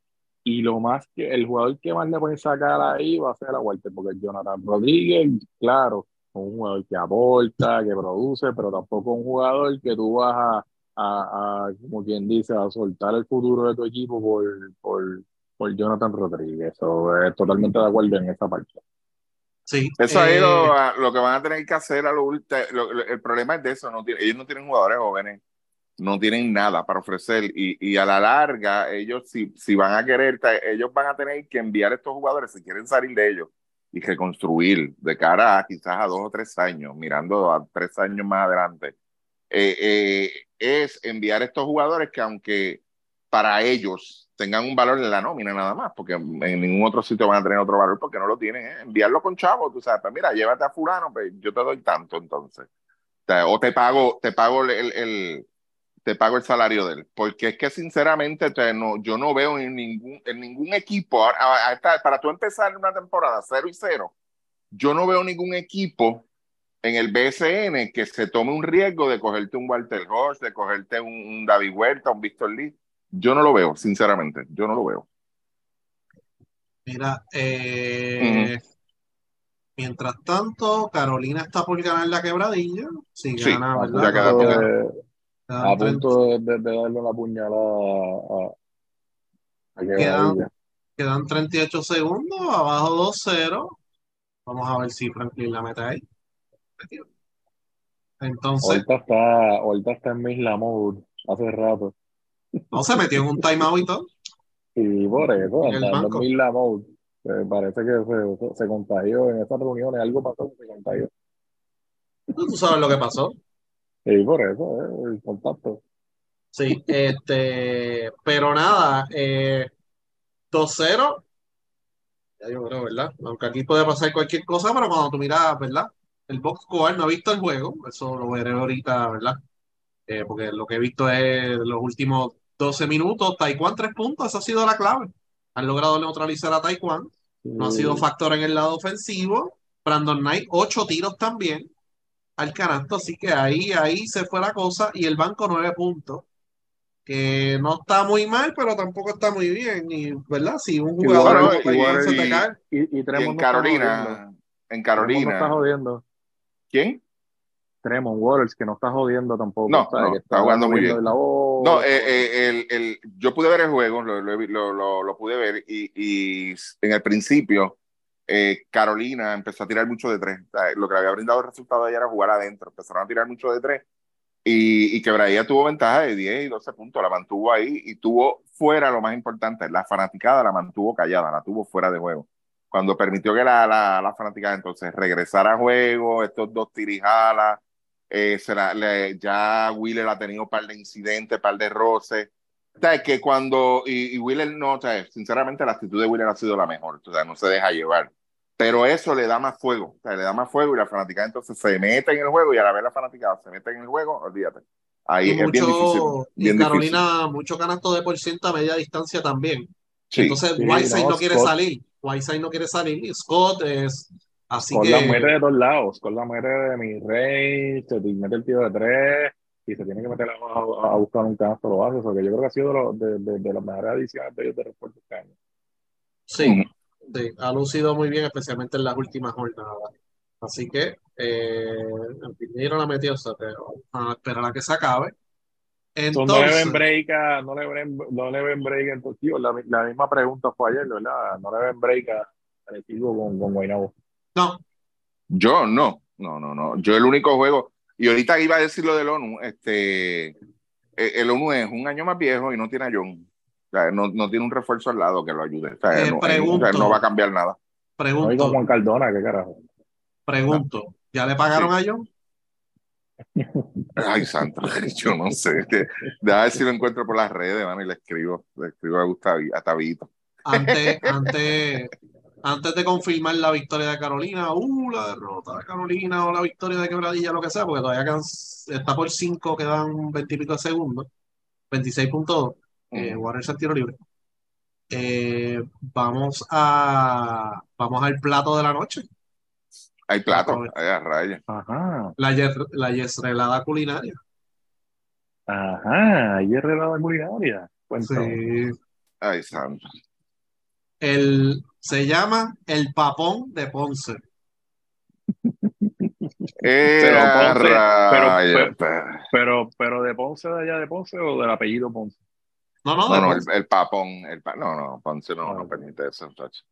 Y lo más que el jugador que más le pueden sacar ahí va a ser la Walter, porque Jonathan Rodríguez, claro, un jugador que aporta, que produce, pero tampoco un jugador que tú vas a, a, como quien dice, a soltar el futuro de tu equipo por, por, por Jonathan Rodríguez. So, totalmente de acuerdo en esa parte. Sí. Eso es lo, eh, lo, que van a tener que hacer a lo, el problema es de eso, no ellos no tienen jugadores jóvenes no tienen nada para ofrecer y, y a la larga ellos si, si van a querer, ellos van a tener que enviar a estos jugadores si quieren salir de ellos y reconstruir de cara a quizás a dos o tres años, mirando a tres años más adelante, eh, eh, es enviar a estos jugadores que aunque para ellos tengan un valor en la nómina nada más, porque en ningún otro sitio van a tener otro valor porque no lo tienen, ¿eh? enviarlo con chavos, tú sabes, pues mira, llévate a fulano, pues yo te doy tanto entonces. O te pago, te pago el, el te pago el salario de él. Porque es que sinceramente no, yo no veo en ningún, en ningún equipo, para tú empezar una temporada 0 y 0, yo no veo ningún equipo en el BSN que se tome un riesgo de cogerte un Walter Horst, de cogerte un, David Huerta, un Víctor Lee. Yo no lo veo, sinceramente, yo no lo veo. Mira, eh, mientras tanto, Carolina está por ganar la quebradilla. Si gana, ¿verdad? A punto de, de, darle una puñalada a, quedan, quedan, 38 segundos, abajo 2-0. Vamos a ver si Franklin la mete ahí. Entonces, Ahorita está, ahorita está en Misla Mode hace rato. no se metió en un timeout y todo. (laughs) Y por eso, En el en banco. Mode. Eh, parece que se, se contagió en esas reuniones, algo pasó que se contagió. Tú sabes lo que pasó. Y por eso, eh, el contacto. Sí, este, pero nada, eh, 2-0, ya yo creo, ¿verdad? Aunque aquí puede pasar cualquier cosa, pero cuando tú miras, ¿verdad? El box score no ha visto el juego, eso lo veré ahorita, ¿verdad? Eh, porque lo que he visto es los últimos 12 minutos, Taekwondo tres puntos, esa ha sido la clave. Han logrado neutralizar a Taekwondo, no ha sido factor en el lado ofensivo. Brandon Knight, ocho tiros también al canasto, así que ahí, ahí se fue la cosa y el banco nueve puntos que no está muy mal, pero tampoco está muy bien. Y, ¿verdad? Si un jugador como igual y- y, y Y en. Carolina, en está Carolina, jodiendo. ¿quién? Tremont Waters, que no está jodiendo tampoco. No, ¿sabes? no, que está jugando muy bien. la voz. No, eh, eh, el, el, yo pude ver el juego, lo, lo, lo, lo- lo pude ver y, y en el principio eh, Carolina empezó a tirar mucho de tres. Lo que le había brindado el resultado ayer era jugar adentro. Empezaron a tirar mucho de tres y, y Quebradilla tuvo ventaja de 10 y 12 puntos, la mantuvo ahí y tuvo fuera lo más importante, la fanaticada la mantuvo callada, la tuvo fuera de juego. Cuando permitió que la, la, fanaticada entonces regresara a juego, estos dos tirijalas, eh, ya Wheeler ha tenido un par de incidentes, par de roces. O sea, que cuando, y, y Wheeler no, o sea, sinceramente la actitud de Wheeler ha sido la mejor, o sea, no se deja llevar. Pero eso le da más fuego, o sea, le da más fuego y la fanaticada entonces se mete en el juego y a la vez la fanaticada se mete en el juego, olvídate. Ahí y es bien difícil. mucho, y Bien difícil. Carolina, mucho canasto de por ciento a media distancia también. Sí. Entonces, Sí, Whiteside no, no, quiere Scott- salir. Whiteside no quiere salir. Y Scott es. Así Con que. la muerte de todos lados, con la muerte de mi rey, se mete el tiro de tres y se tiene que meter a, a- a buscar un canasto lo hace, porque yo creo que ha sido de, los- de, de, de las mejores adiciones de ellos de refuerzo este año. Sí, sí, ha lucido muy bien, especialmente en las últimas jornadas. Así que, eh, el Piñero la metió, o sea, pero vamos a esperar a que se acabe. No le ven break a, no le ven, no le ven break entonces, tío, la, la misma pregunta fue ayer, ¿verdad? No le ven break a- al equipo con, con Guaynabo. no, Yo no, no, no, no. Yo el único juego, y ahorita iba a decir lo del ONU, este, eh, el ONU es un año más viejo y no tiene a John. O sea, no, no tiene un refuerzo al lado que lo ayude. O sea, Eh, no, pregunto. o sea, no va a cambiar nada. No pregunto, digo Juan Cardona, qué carajo. pregunto, ¿ya le pagaron a John? Ay, santo, (laughs) yo no sé. Que, déjame ver si lo encuentro por las redes, mano, y le escribo. Le escribo a Gustavi, a Tabito. Antes, antes, antes de confirmar la victoria de Carolina, uh, la derrota de Carolina o la victoria de Quebradilla, lo que sea, porque todavía quedan, está por 5, quedan 20 y pico de segundos, 26.2, eh, Warriors al tiro libre. Eh, vamos a vamos al plato de la noche, Hay plato, hay a raya. Ajá, la, yer- la yestrelada culinaria. ajá, la culinaria. Cuéntame. Sí. Ay, santo. El, se llama el papón de Ponce. (laughs) Pero Ponce, pero- Pero, pero de Ponce, de allá de Ponce o del apellido Ponce. No, no, No, no, el, el papón, el pa- no, no, Ponce no, Ah, no ok. permite eso, muchacho.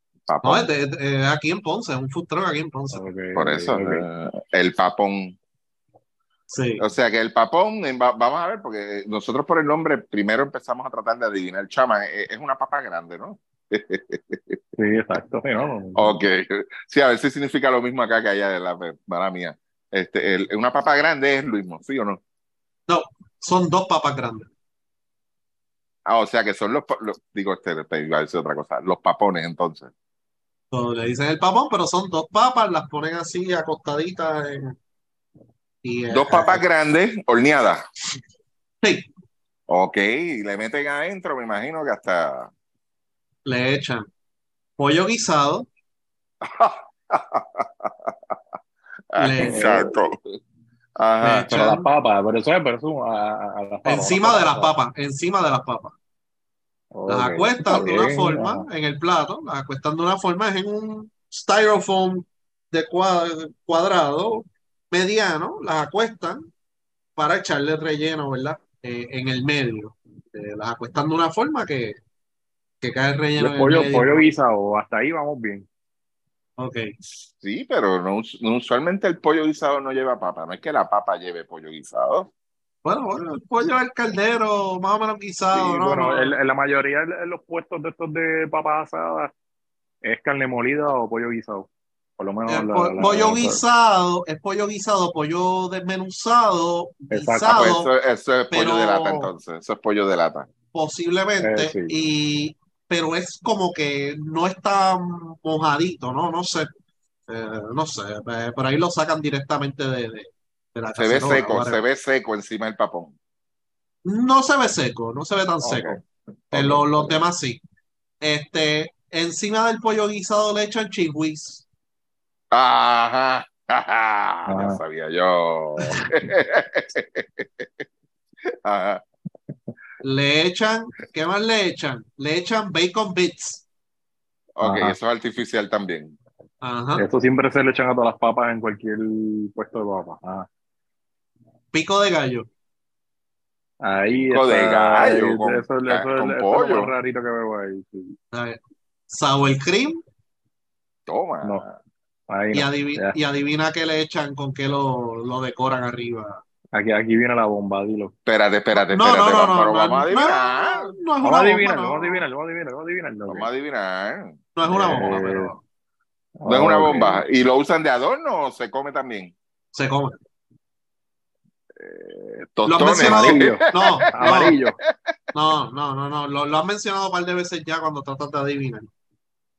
No, es de- de- aquí en Ponce, es un food truck aquí en Ponce. Por eso, eh, el papón. Sí. O sea que el papón, va- vamos a ver, porque nosotros por el nombre primero empezamos a tratar de adivinar. Chama, eh, es una papa grande, ¿no? Sí, exacto. Sí, no, no. Ok. Sí, a ver si significa lo mismo acá que allá de la mala mía. Este, el- una papa grande es lo mismo, ¿sí o no? Son dos papas grandes. Ah, o sea que son los, digo, este, te iba a decir otra cosa, los papones entonces. So, le dicen el papón, pero son dos papas, las ponen así acostaditas en- y, eh, Dos papas grandes, horneadas. sí, Ok, y le meten adentro, me imagino que hasta... le echan pollo guisado, (laughs) Le- Exacto. Ajá. Pero las papas, pero eso es, pero eso a, a- a las papas. encima de las papas, encima de las papas. Las acuestan de una bien, forma en el plato, las acuestan de una forma, es en un styrofoam de cua- cuadrado mediano, las acuestan para echarle relleno, ¿verdad? Eh, en el medio. Eh, las acuestan de una forma que, que cae el relleno el el pollo, pollo guisado, hasta ahí vamos bien. Ok. Sí, pero no, us- no- usualmente el pollo guisado no lleva papa. No es que la papa lleve pollo guisado. Bueno, bueno, el pollo al caldero, más o menos guisado, Sí, ¿no? bueno, no. en, en la mayoría de los puestos de estos de papas asadas es carne molida o pollo guisado. Por lo menos El la- po- la- pollo la- guisado, es pollo guisado, pollo desmenuzado, Exacto. Ah, guisado, pues eso, eso es pollo de lata entonces. Eso es pollo de lata. posiblemente, Eh, sí. y, pero es como que no está mojadito, ¿no? No sé, eh, no sé, eh, por ahí lo sacan directamente de, de, de la Se ve seco, se ve seco encima del papón. No se ve seco, no se ve tan seco. Eh, lo- los demás sí. Este, encima del pollo guisado le echan chihuis. Ajá, (laughs) ajá, ya Ajá. sabía yo. (laughs) Ajá. Le echan, ¿qué más le echan? Le echan bacon bits. Ok, Ajá. eso es artificial también. Ajá. Eso siempre se le echan a todas las papas en cualquier puesto de papas. Ah, Pico de gallo. ahí Pico de gallo ahí- con- eso, eso- con eso es lo pollo. rarito que veo ahí. sí. A ver, Sour cream. Toma. No. Ahí Y, no. adivi- Ya. y adivina qué le echan, con qué lo, lo decoran arriba. Aquí, aquí viene la bomba, dilo. Espérate, espérate, No, espérate. no, no, vamos, no, pero no, vamos a no, adivinar. no es Vamos una a bomba, adivinar, no. vamos a adivinar, vamos a adivinar, vamos a adivinar. Vamos a adivinar. No es una bomba, Eh, pero No es una bomba. ¿Y lo usan de adorno o se come también? se come. Eh, tostones. mencionado. Amarillo. (laughs) No, no, Amarillo. no, no, no, no. Lo, lo han mencionado un par de veces ya cuando tratas de adivinar.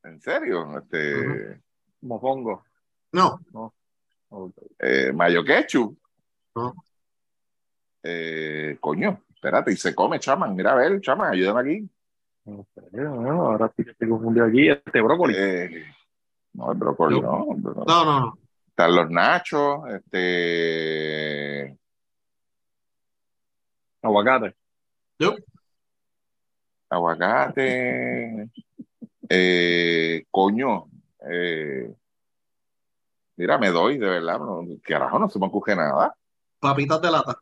¿En serio? Este, Mofongo. No, Ok. eh, mayo ketchup. No. Eh, coño, espérate, y se come, chaman. Mira, a ver, chaman, ayúdame aquí. No sé, no, ahora sí que estoy confundido aquí. Este brócoli. Eh, no, el brócoli no. no, no, no. Están los nachos, este, Aguacate. Yo, aguacate, eh, coño. eh, mira, me doy, de verdad. No, carajo, no se me ocurre nada. papitas de lata.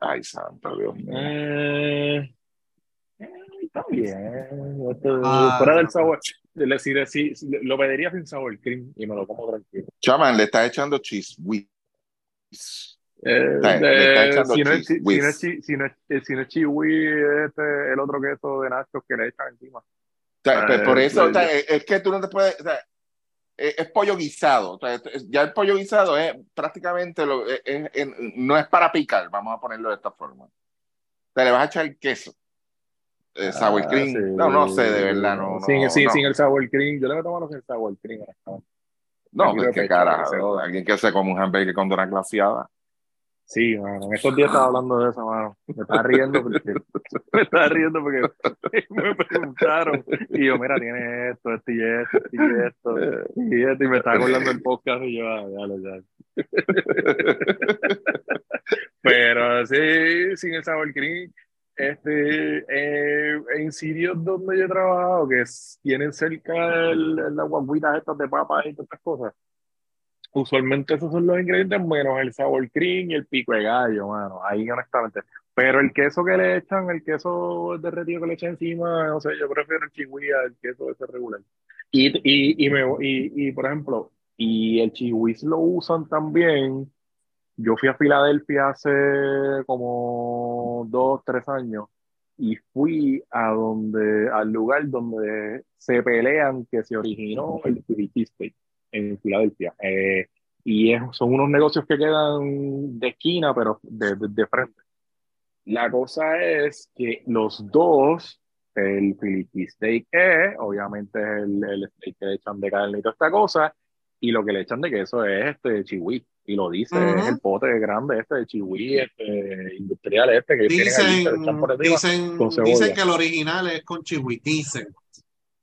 Ay, santo Dios mío. Eh, eh, está bien. Esto, Ah. fuera del sabor. Le- si- si- si- lo pediría sin sabor cream y me lo como tranquilo. Chaman, le está echando cheese whiz. Eh, Está- le está eh, echando si no es cheese si no es si no es- eh, si no es chihui, este, el otro queso de nachos que le echan encima. O sea, pues, por eh, eso, o sea, pues, es, es que tú no te puedes, o sea, es, es pollo guisado. O sea, es- ya el pollo guisado es prácticamente lo, es- es- es- no es para picar, vamos a ponerlo de esta forma. Sea, le vas a echar queso, eh, sour Ah, cream. sí. No, no sé, de verdad, no. Sin, no, sin, no. sin el sour cream. Yo le meto mano sin sour cream. No, pues de qué carajo. Alguien que se come un hamburger con dona glaciada. Sí, mano, en estos días estaba hablando de eso, mano. Me estaba riendo porque (laughs) me estaba riendo porque (laughs) me preguntaron y yo, mira, tiene esto, esto y esto, esto y esto, y esto, y me estaba acordando del podcast y yo, ah, ya lo ya. (laughs) Pero sí, sin el sour cream, este, eh, en sitios donde yo he trabajado, que tienen cerca el, las guaguitas estas de papas y todas estas cosas, usualmente esos son los ingredientes menos el sour cream y el pico de gallo, mano, ahí honestamente. Pero el queso que le echan, el queso derretido que le echan encima, no sé, yo prefiero el chihui al queso ese regular. Y, y, y, me, y, y, por ejemplo, y el chihuis lo usan también. Yo fui a Filadelfia hace como dos, tres años y fui a donde, al lugar donde se pelean que se originó el Philly cheesesteak en Filadelfia. Eh, y es- son unos negocios que quedan de esquina, pero de, de, de frente. La cosa es que los dos, el Philly cheesesteak es, obviamente, el, el steak que le echan de carne y toda esta cosa, y lo que le echan de queso es este chihui. Y lo dice, Ujú. es el pote grande este de chihui, este, industrial este que tienen ahí, que le echan por Dicen, dicen, dicen que el original es con chihui, dicen.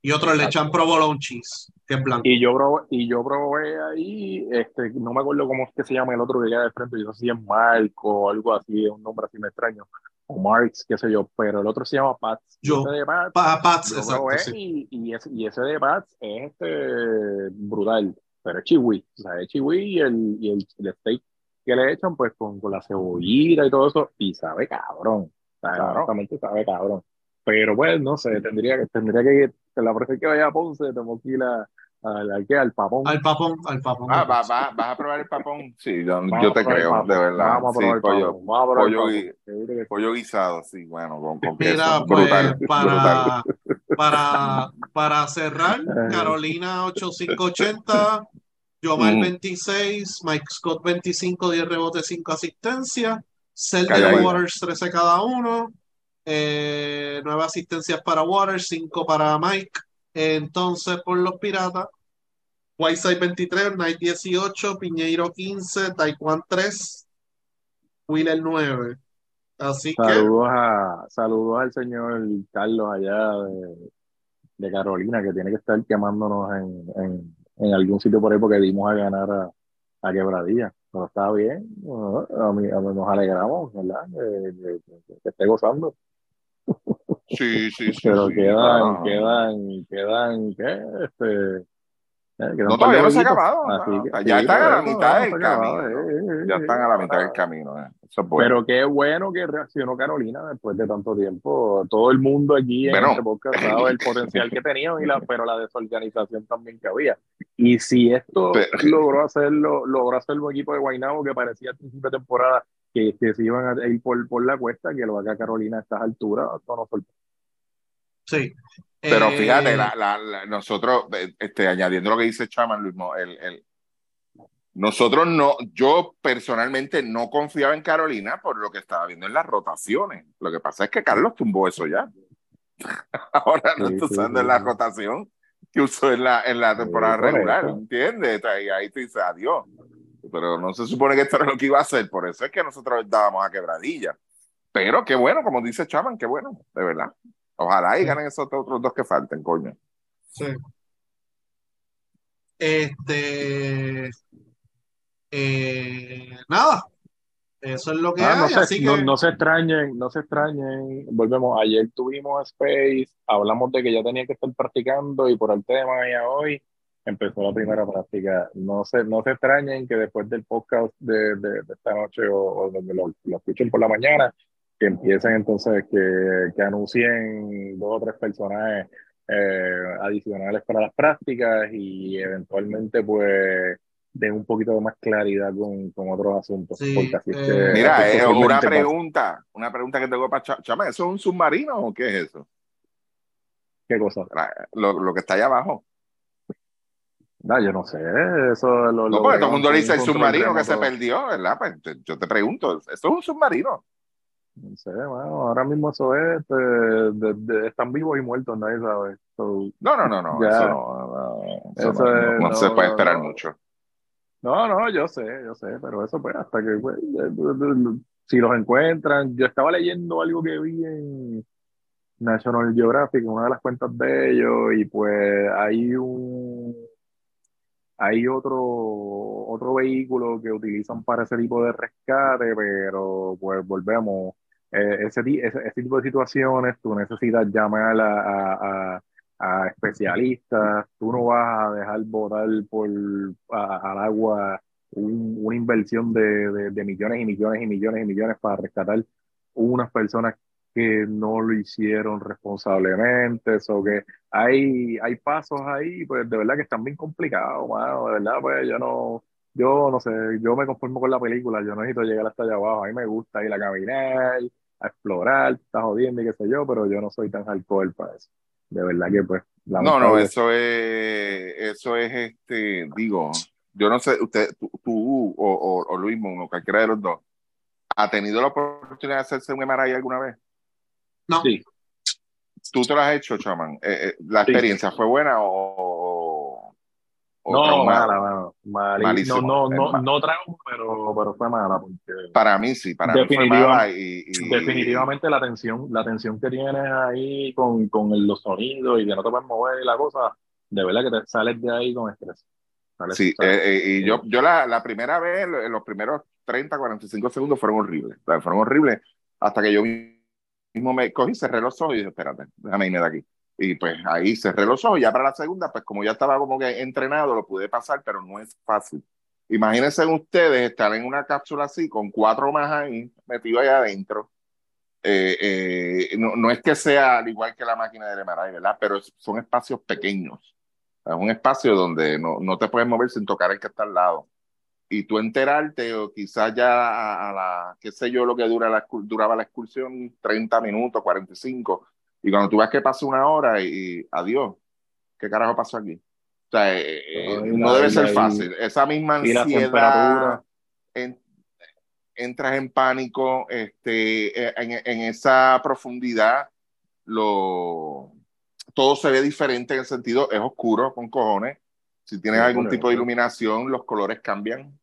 Y otros le echan provolone cheese, que es blanco. Y yo probé, y yo probé ahí, este, no me acuerdo cómo es que se llama el otro que queda de frente, yo no sé si es Marco o algo así, es un nombre así me extraño, o Marx, qué sé yo, pero el otro se llama Pats. Yo. ese de Pats, Pa- Pats, yo exacto, sí. y, y, ese, y ese de Pats es este brutal, pero es chihui, o sea, es chihui y el, y el, el steak que le echan pues con, con la cebollita y todo eso, y sabe cabrón, o sea, Claro. sabe cabrón. Pero pues, no sé, tendría, que- tendría que ir, la próxima que vaya a Ponce, tengo que ir a, al, al, papón. Al papón, al papón. Ah, va, va, vas a probar el papón. Sí, yo, yo te el creo, de verdad. Vamos a Sí, probar el pollo, papón. Vamos a probar el pollo, papón. gui- sí. pollo guisado, sí, bueno, con, con Mira, queso. pues Brutal, brutal. para, para, para cerrar, Carolina 8580, Yomar Ujú. 26, Mike Scott 25, 10 rebotes, 5 asistencias, Calladita. Waters 13 cada uno, eh, 9 asistencias para Waters, 5 para Mike. Entonces, por los Piratas, Whiteside 23, Knight 18, Piñeiro 15, Taekwondo 3, Wheeler 9. Así que Saludos, a, saludos al señor Carlos allá de, Carolina, que tiene que estar llamándonos en, en, algún sitio por ahí porque dimos a ganar a, a Quebradilla. Pero está bien, a mí, a mí nos alegramos, ¿verdad? Que, que- que- que esté gozando. Sí, sí, sí. Pero sí, quedan, quedan, quedan, ¿qué? Este, eh, No, todavía no se ha acabado, no, que- ya sí, están a la mitad del camino. Ya están a la mitad del camino. eh. Eso es bueno. Pero qué bueno que reaccionó Carolina después de tanto tiempo. Todo el mundo aquí en Bueno. este podcast sabe el potencial que tenían, y la, (laughs) pero la desorganización también que había. Y si esto Pero- logró hacerlo, logró hacerlo un equipo de Guaynabo que parecía al principio de temporada que, que se iban a ir por, por la cuesta, que lo haga Carolina a estas alturas, no sorprende. sí. Pero Eh, fíjate, la, la- la- nosotros, eh, este, añadiendo lo que dice Chaman, Luis, Mo, el, el- nosotros no, yo personalmente no confiaba en Carolina por lo que estaba viendo en las rotaciones. Lo que pasa es que Carlos tumbó eso ya. (laughs) Ahora no Sí, está sí, usando sí, en la sí. rotación que usó en la, en la temporada regular, ¿entiendes? Y ahí tú dices adiós. Pero no se supone que esto era lo que iba a hacer, por eso es que nosotros dábamos a quebradilla. Pero qué bueno, como dice Chaman, qué bueno, de verdad. Ojalá y ganen esos otros dos que falten, coño. Sí. Este. eh, nada. Eso es lo que Ah, no, se, así no, que. no se extrañen, no se extrañen. Volvemos, ayer tuvimos Space, hablamos de que ya tenía que estar practicando y por el tema ya hoy empezó la primera práctica. No se, no se extrañen que después del podcast de, de, de esta noche o, o donde lo, lo escuchen por la mañana, que empiecen entonces, que, que anuncien dos o tres personajes eh, adicionales para las prácticas y eventualmente pues den un poquito de más claridad con, con otros asuntos. Sí, porque así es eh, que- Mira, esto eh, una pasa. pregunta, una pregunta que tengo para Cha- Chama, ¿eso es un submarino o qué es eso? ¿Qué cosa? Lo, lo que está allá abajo. No, yo no sé, eso lo, No, porque todo el mundo le dice el submarino que se perdió, ¿verdad? Pues te- yo te pregunto, ¿eso es un submarino? No sé, mano, ahora mismo eso es, este, de- de- están vivos y muertos, nadie sabe. So, No, no, no, no, Ya. eso no, no, eso Eso no, no- es- no no, se puede esperar mucho. no, no, yo sé, yo sé, pero eso pues hasta que, pues, si los encuentran, yo estaba leyendo algo que vi en National Geographic, una de las cuentas de ellos, y pues hay un, hay otro, otro vehículo que utilizan para ese tipo de rescate, pero pues volvemos, eh, ese, ese, tipo de situaciones, tú necesitas llamar a, a- a- especialistas, tú no vas a dejar botar por, al agua un- una inversión de, de- de millones y millones y millones y millones para rescatar unas personas que no lo hicieron responsablemente, o que hay, hay pasos ahí, pues de verdad que están bien complicados, mano, de verdad, pues yo no, yo no sé, yo me conformo con la película, yo no necesito llegar hasta allá abajo, a mí me gusta ir a caminar, a explorar, está jodiendo y qué sé yo, pero yo no soy tan alcohol para eso. De verdad que pues, No, no, lamentable. eso es, eso es, este, digo, yo no sé, usted, tú, tú o, o, o Luis Mon, o cualquiera de los dos, ¿ha tenido la oportunidad de hacerse un MRI alguna vez? No. Sí. ¿Tú te lo has hecho, Chaman? Eh, eh, ¿La Sí. experiencia fue buena o, o No, mala. Malí- Malísimo, No, no, no, no trauma, pero, pero fue mala. Porque Para mí sí, para mí fue mala y, y- definitivamente la tensión, la tensión que tienes ahí con, con los sonidos y que no te puedes mover y la cosa, de verdad que te sales de ahí con estrés. Sales- Sí, sales- eh, eh, y yo, yo la, la primera vez, en los primeros 30, 45 segundos fueron horribles. Fueron horribles hasta que yo mismo me cogí, cerré los ojos y dije, espérate, déjame irme de aquí. Y pues ahí cerré los ojos. Ya para la segunda, pues como ya estaba como que entrenado, lo pude pasar, pero no es fácil. Imagínense ustedes estar en una cápsula así, con cuatro más ahí, metido ahí adentro. Eh, eh, no, no es que sea al igual que la máquina del MRI, ¿verdad? Pero es- son espacios pequeños. Es un espacio donde no, no te puedes mover sin tocar el que está al lado. Y tú enterarte, o quizás ya a, la, qué sé yo, lo que dura la, duraba la excursión, 30 minutos, 45. Y cuando tú ves que pasa una hora y, adiós, ¿qué carajo pasó aquí? O sea, eh, eh, no debe ser fácil. Esa misma ansiedad, en, entras en pánico, este, en, en esa profundidad, lo, todo se ve diferente en el sentido, es oscuro con cojones. Si tienes algún tipo de iluminación, los colores cambian.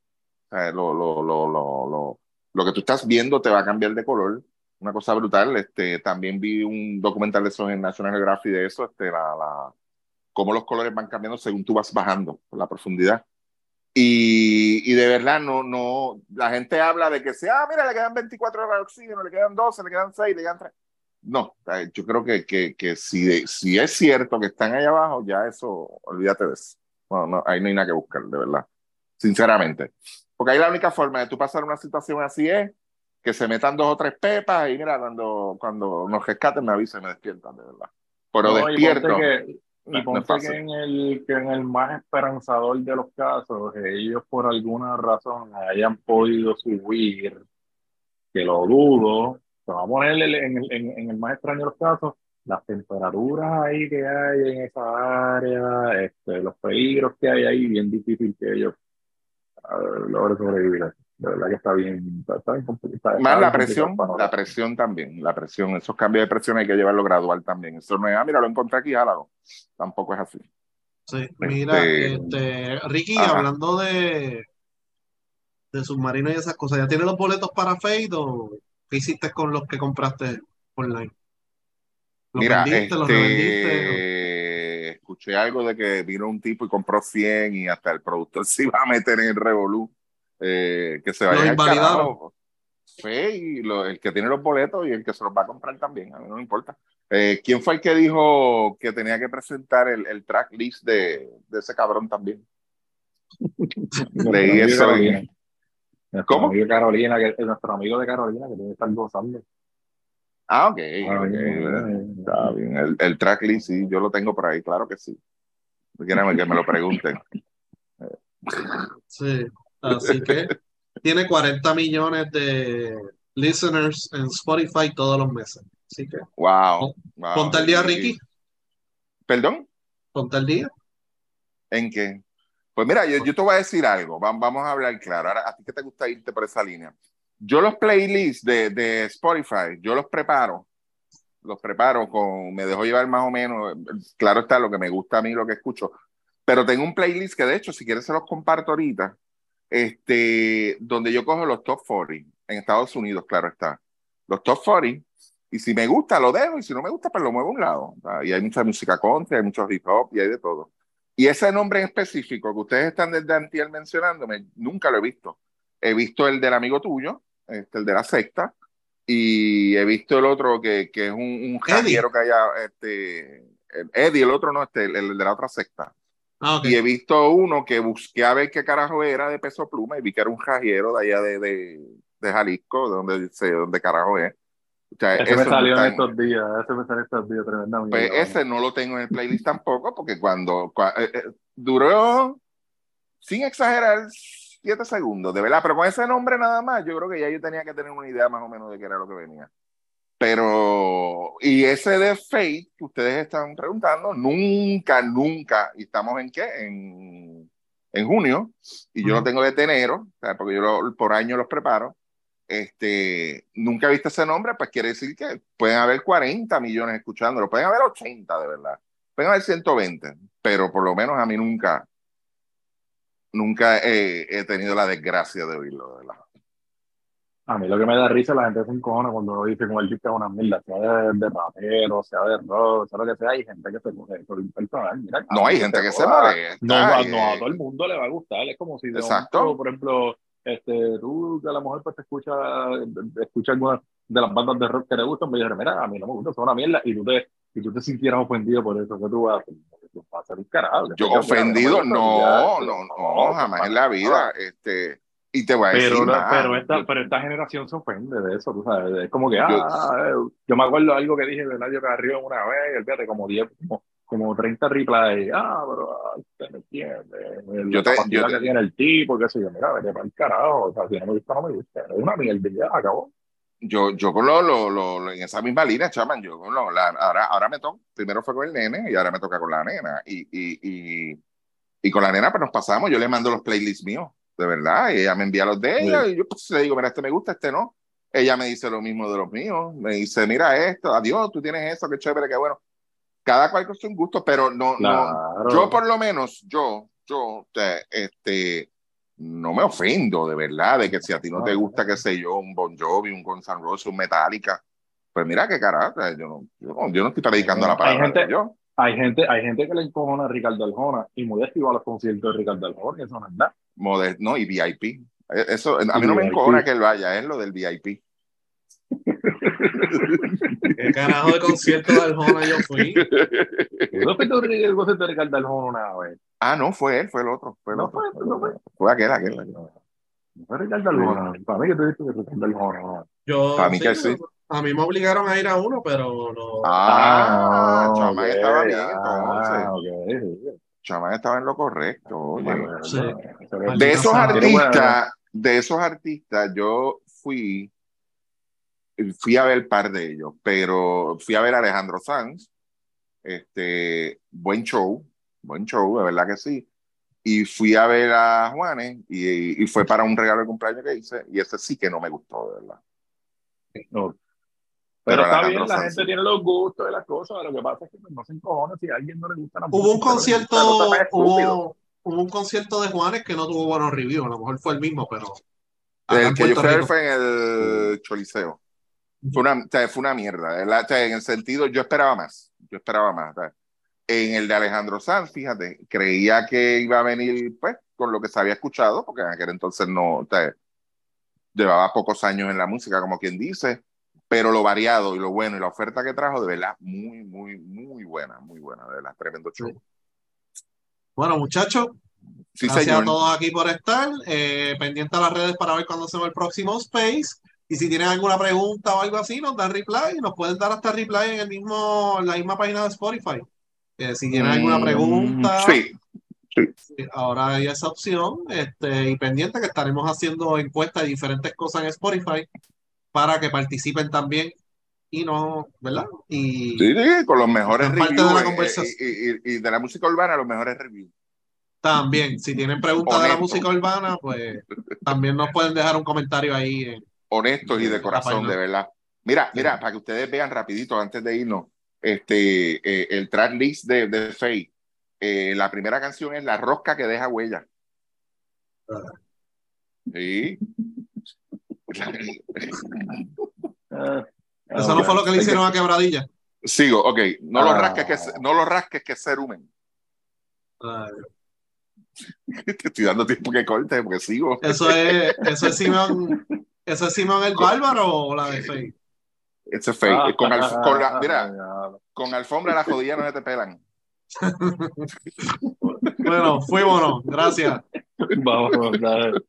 O sea, lo, lo, lo, lo, lo, que tú estás viendo te va a cambiar de color. Una cosa brutal. Este, también vi un documental de eso en National Geographic de eso, este, la, la, cómo los colores van cambiando según tú vas bajando por la profundidad. Y, y, de verdad, no, no, la gente habla de que sea, ah, mira, le quedan 24 horas de oxígeno, le quedan 12, le quedan 6, le quedan 3. No, yo creo que, que, que si, si es cierto que están ahí abajo, ya eso, olvídate de eso. No, no, ahí no hay nada que buscar, de verdad. Sinceramente. Porque ahí la única forma de tú pasar una situación así es que se metan dos o tres pepas y mira, cuando, cuando nos rescaten me avisen y me despiertan, de verdad. Pero despierto. Y ponte que, en el, que en el más esperanzador de los casos, ellos por alguna razón hayan podido subir, que lo dudo, vamos a poner en, en, en, el más extraño de los casos, las temperaturas ahí que hay en esa área, este, los peligros que hay ahí, bien difícil que ellos logren sobrevivir. De verdad que está bien, está, bien complicado. Más la presión, la presión también, la presión, esos cambios de presión hay que llevarlo gradual también. Eso no es, ah, mira, lo encontré aquí, jálalo. Tampoco es así. Sí, mira, este, este Ricky, hablando de, de submarino y esas cosas, ¿ya tiene los boletos para Fade o ¿Qué hiciste con los que compraste online? Mira, este, escuché algo de que vino un tipo y compró 100 y hasta el productor (laughs) se iba a meter en el revolú. Eh, que se vaya al Sí, y el que tiene los boletos y el que se los va a comprar también, a mí no me importa. Eh, ¿Quién fue el que dijo que tenía que presentar el, el track list de, de ese cabrón también? (laughs) Leí eso. Nuestro ¿Cómo? Amigo Carolina, que, nuestro amigo de Carolina, que tiene que estar gozando. Ah, ok. Está bien. El, el tracklist, sí, yo lo tengo por ahí, claro que sí. Quieren que me lo pregunten. Sí, así que tiene 40 millones de listeners en Spotify todos los meses. Así que. Wow. Ponte el día, Ricky. ¿Perdón? Ponte el día. ¿En qué? Pues mira, yo, yo, te voy a decir algo, vamos a hablar claro. Ahora, ¿a ti qué te gusta irte por esa línea? Yo los playlists de, de Spotify, yo los preparo, los preparo con, me dejo llevar más o menos, claro está lo que me gusta a mí, lo que escucho, pero tengo un playlist que de hecho, si quieres se los comparto ahorita, este, donde yo cojo los top 40 en Estados Unidos, claro está, los top 40, y si me gusta lo dejo, y si no me gusta, pues lo muevo a un lado. Y hay mucha música country, hay mucho hip hop y hay de todo. Y ese nombre específico que ustedes están desde antiel mencionándome, nunca lo he visto. He visto el del amigo tuyo, este, el de la secta, y he visto el otro que, que es un, un que haya, este, Eddie, el otro no, este, el, el de la otra secta. Ah, y he visto uno que busqué a ver qué carajo era de peso pluma y vi que era un jajero de allá de, de, de Jalisco, de donde, de donde carajo es. O ese me salió en estos días, ese me salió estos días tremendamente. Pues ese no lo tengo en el playlist tampoco, porque cuando, eh, eh, duró, sin exagerar, siete segundos, de verdad, pero con ese nombre nada más, yo creo que ya yo tenía que tener una idea más o menos de qué era lo que venía. Pero, y ese de Fate que ustedes están preguntando, nunca, nunca, y estamos en qué? En, en junio, y yo lo tengo de enero, porque yo por año los preparo este, nunca he visto ese nombre, pues quiere decir que pueden haber 40 millones escuchándolo, pueden haber 80 de verdad, pueden haber 120, pero por lo menos a mí nunca, nunca he, tenido la desgracia de oírlo, de verdad. A mí lo que me da risa la gente se encojona cuando dice como el disco es una mierda, sea de, de, rapero, sea de rock, sea lo que sea, hay gente que se muere por personal. no, hay gente que se muere. No, no, a todo el mundo le va a gustar, es como si de Exacto. por ejemplo, este, tú que a lo mejor pues te escucha, escucha algunas de las bandas de rock que te gustan, me dices, mira, a mí no me gusta, son una mierda, y tú te, y tú te sintieras ofendido por eso, que tú vas, a hacer un carajo. Yo ofendido, no, no, no, jamás en la vida, este, y te voy a decir pero, pero, esta, pero esta generación se ofende de eso, tú sabes, es como que, ah, yo, me acuerdo algo que dije de Nadio Carrión una vez, fíjate, como 10, como como 30 replays. Ah, pero ah, usted me entiende. Yo La te- yo que tiene el tipo, qué sé yo. Mira, vete para el carajo. O sea, si no me gusta, no me gusta. Es una mierda ya, acabó. Yo, yo con lo, lo, lo- en esa misma línea, chaman, yo con lo, la- ahora, ahora me toca, primero fue con el nene y ahora me toca con la nena. Y, y, y, y con la nena, pues nos pasamos, yo le mando los playlists míos, de verdad, y ella me envía los de ella, y yo pues le digo, mira, este me gusta, este no. Ella me dice lo mismo de los míos, me dice, mira esto, adiós, tú tienes eso, qué chévere, qué bueno. Cada cual con su gusto, pero no, no, Claro. yo por lo menos, yo, yo, te- este, no me ofendo, de verdad, de que si a ti no te gusta, qué sé yo, un Bon Jovi, un Guns N' Roses, un Metallica, pues mira qué carajo, yo no, yo no, yo no estoy predicando la Hay palabra gente- de Dios. Hay gente, hay gente que le encojona a Ricardo Arjona y muy activo a los conciertos de Ricardo Arjona, eso no es nada. No, y VIP. Eh, Eso, a mí no me encojona que él vaya, es lo del VIP. ¿Qué carajo de concierto de Arjona yo fui? ¿Tú fuiste a un el concierto de Ricardo Arjona una vez? ah, no, fue él, fue el otro. Fue, el No otro, fue, fue, no otro. Fue aquel, aquel. aquel. No fue Ricardo Arjona. Para mí que tú dices que Ricardo Arjona. no. Yo, Para mí que sí. A mí me obligaron a ir a uno, pero no. Ah, Chamán ok, estaba bien, ah, entonces. Chamán estaba en lo correcto. oye. Bueno, Sí. de esos artistas, de esos artistas, yo fui, fui a ver un par de ellos, pero fui a ver a Alejandro Sanz, este, buen show, buen show, de verdad que sí. Y fui a ver a Juanes y, y fue para un regalo de cumpleaños que hice, y ese sí que no me gustó, de verdad. No. Pero Pero está Alejandro bien, la Sanz, gente sí. tiene los gustos de las cosas. Lo que pasa es que no se encojona si a alguien no le gusta la Hubo un concierto, hubo, hubo un concierto de Juanes que no tuvo buenos reviews, a lo mejor fue el mismo, pero El que yo fui fue en el Choliseo. Fue una, o sea, fue una mierda. o sea, en el sentido, yo esperaba más. Yo esperaba más. En el de Alejandro Sanz, fíjate, creía que iba a venir, pues, con lo que se había escuchado, porque en aquel entonces no, sea, llevaba pocos años en la música, como quien dice, pero lo variado y lo bueno y la oferta que trajo, de verdad, muy, muy, muy buena, muy buena, de verdad, tremendo show. Bueno, muchachos, Sí, gracias señor. a todos aquí por estar. Eh, pendiente a las redes para ver cuándo se va el próximo Space. Y si tienen alguna pregunta o algo así, nos dan reply. Nos pueden dar hasta reply en el mismo, en la misma página de Spotify. Eh, si tienen alguna pregunta, Mm, Sí, Sí, ahora hay esa opción este, y pendiente que estaremos haciendo encuestas de diferentes cosas en Spotify para que participen también y no, ¿verdad? Y sí, sí, con los mejores reviews de la eh, conversación. y, y- y de la música urbana, los mejores reviews. también, si tienen preguntas de la música urbana, pues también nos pueden dejar un comentario ahí. en- honestos y de corazón, de verdad. Mira, mira, para que ustedes vean rapidito antes de irnos, este, eh, el track list de, de Faye. Eh, la primera canción es La Rosca que deja huella. Sí. Ah, (laughs) Eso no fue lo que le hicieron a Quebradilla. Sigo, ok. No lo Ah. rasques que, no lo rasques que es cerumen. (laughs) Te estoy dando tiempo que corte porque sigo. Eso es, eso es Simón, (laughs) eso es Simón el Bárbaro o la de es Faye. Ah, con, alf- con la, mira, ah, con alfombra las rodillas no se te pelan. (laughs) Bueno, fuímonos. Gracias. (laughs) Vamos, dale.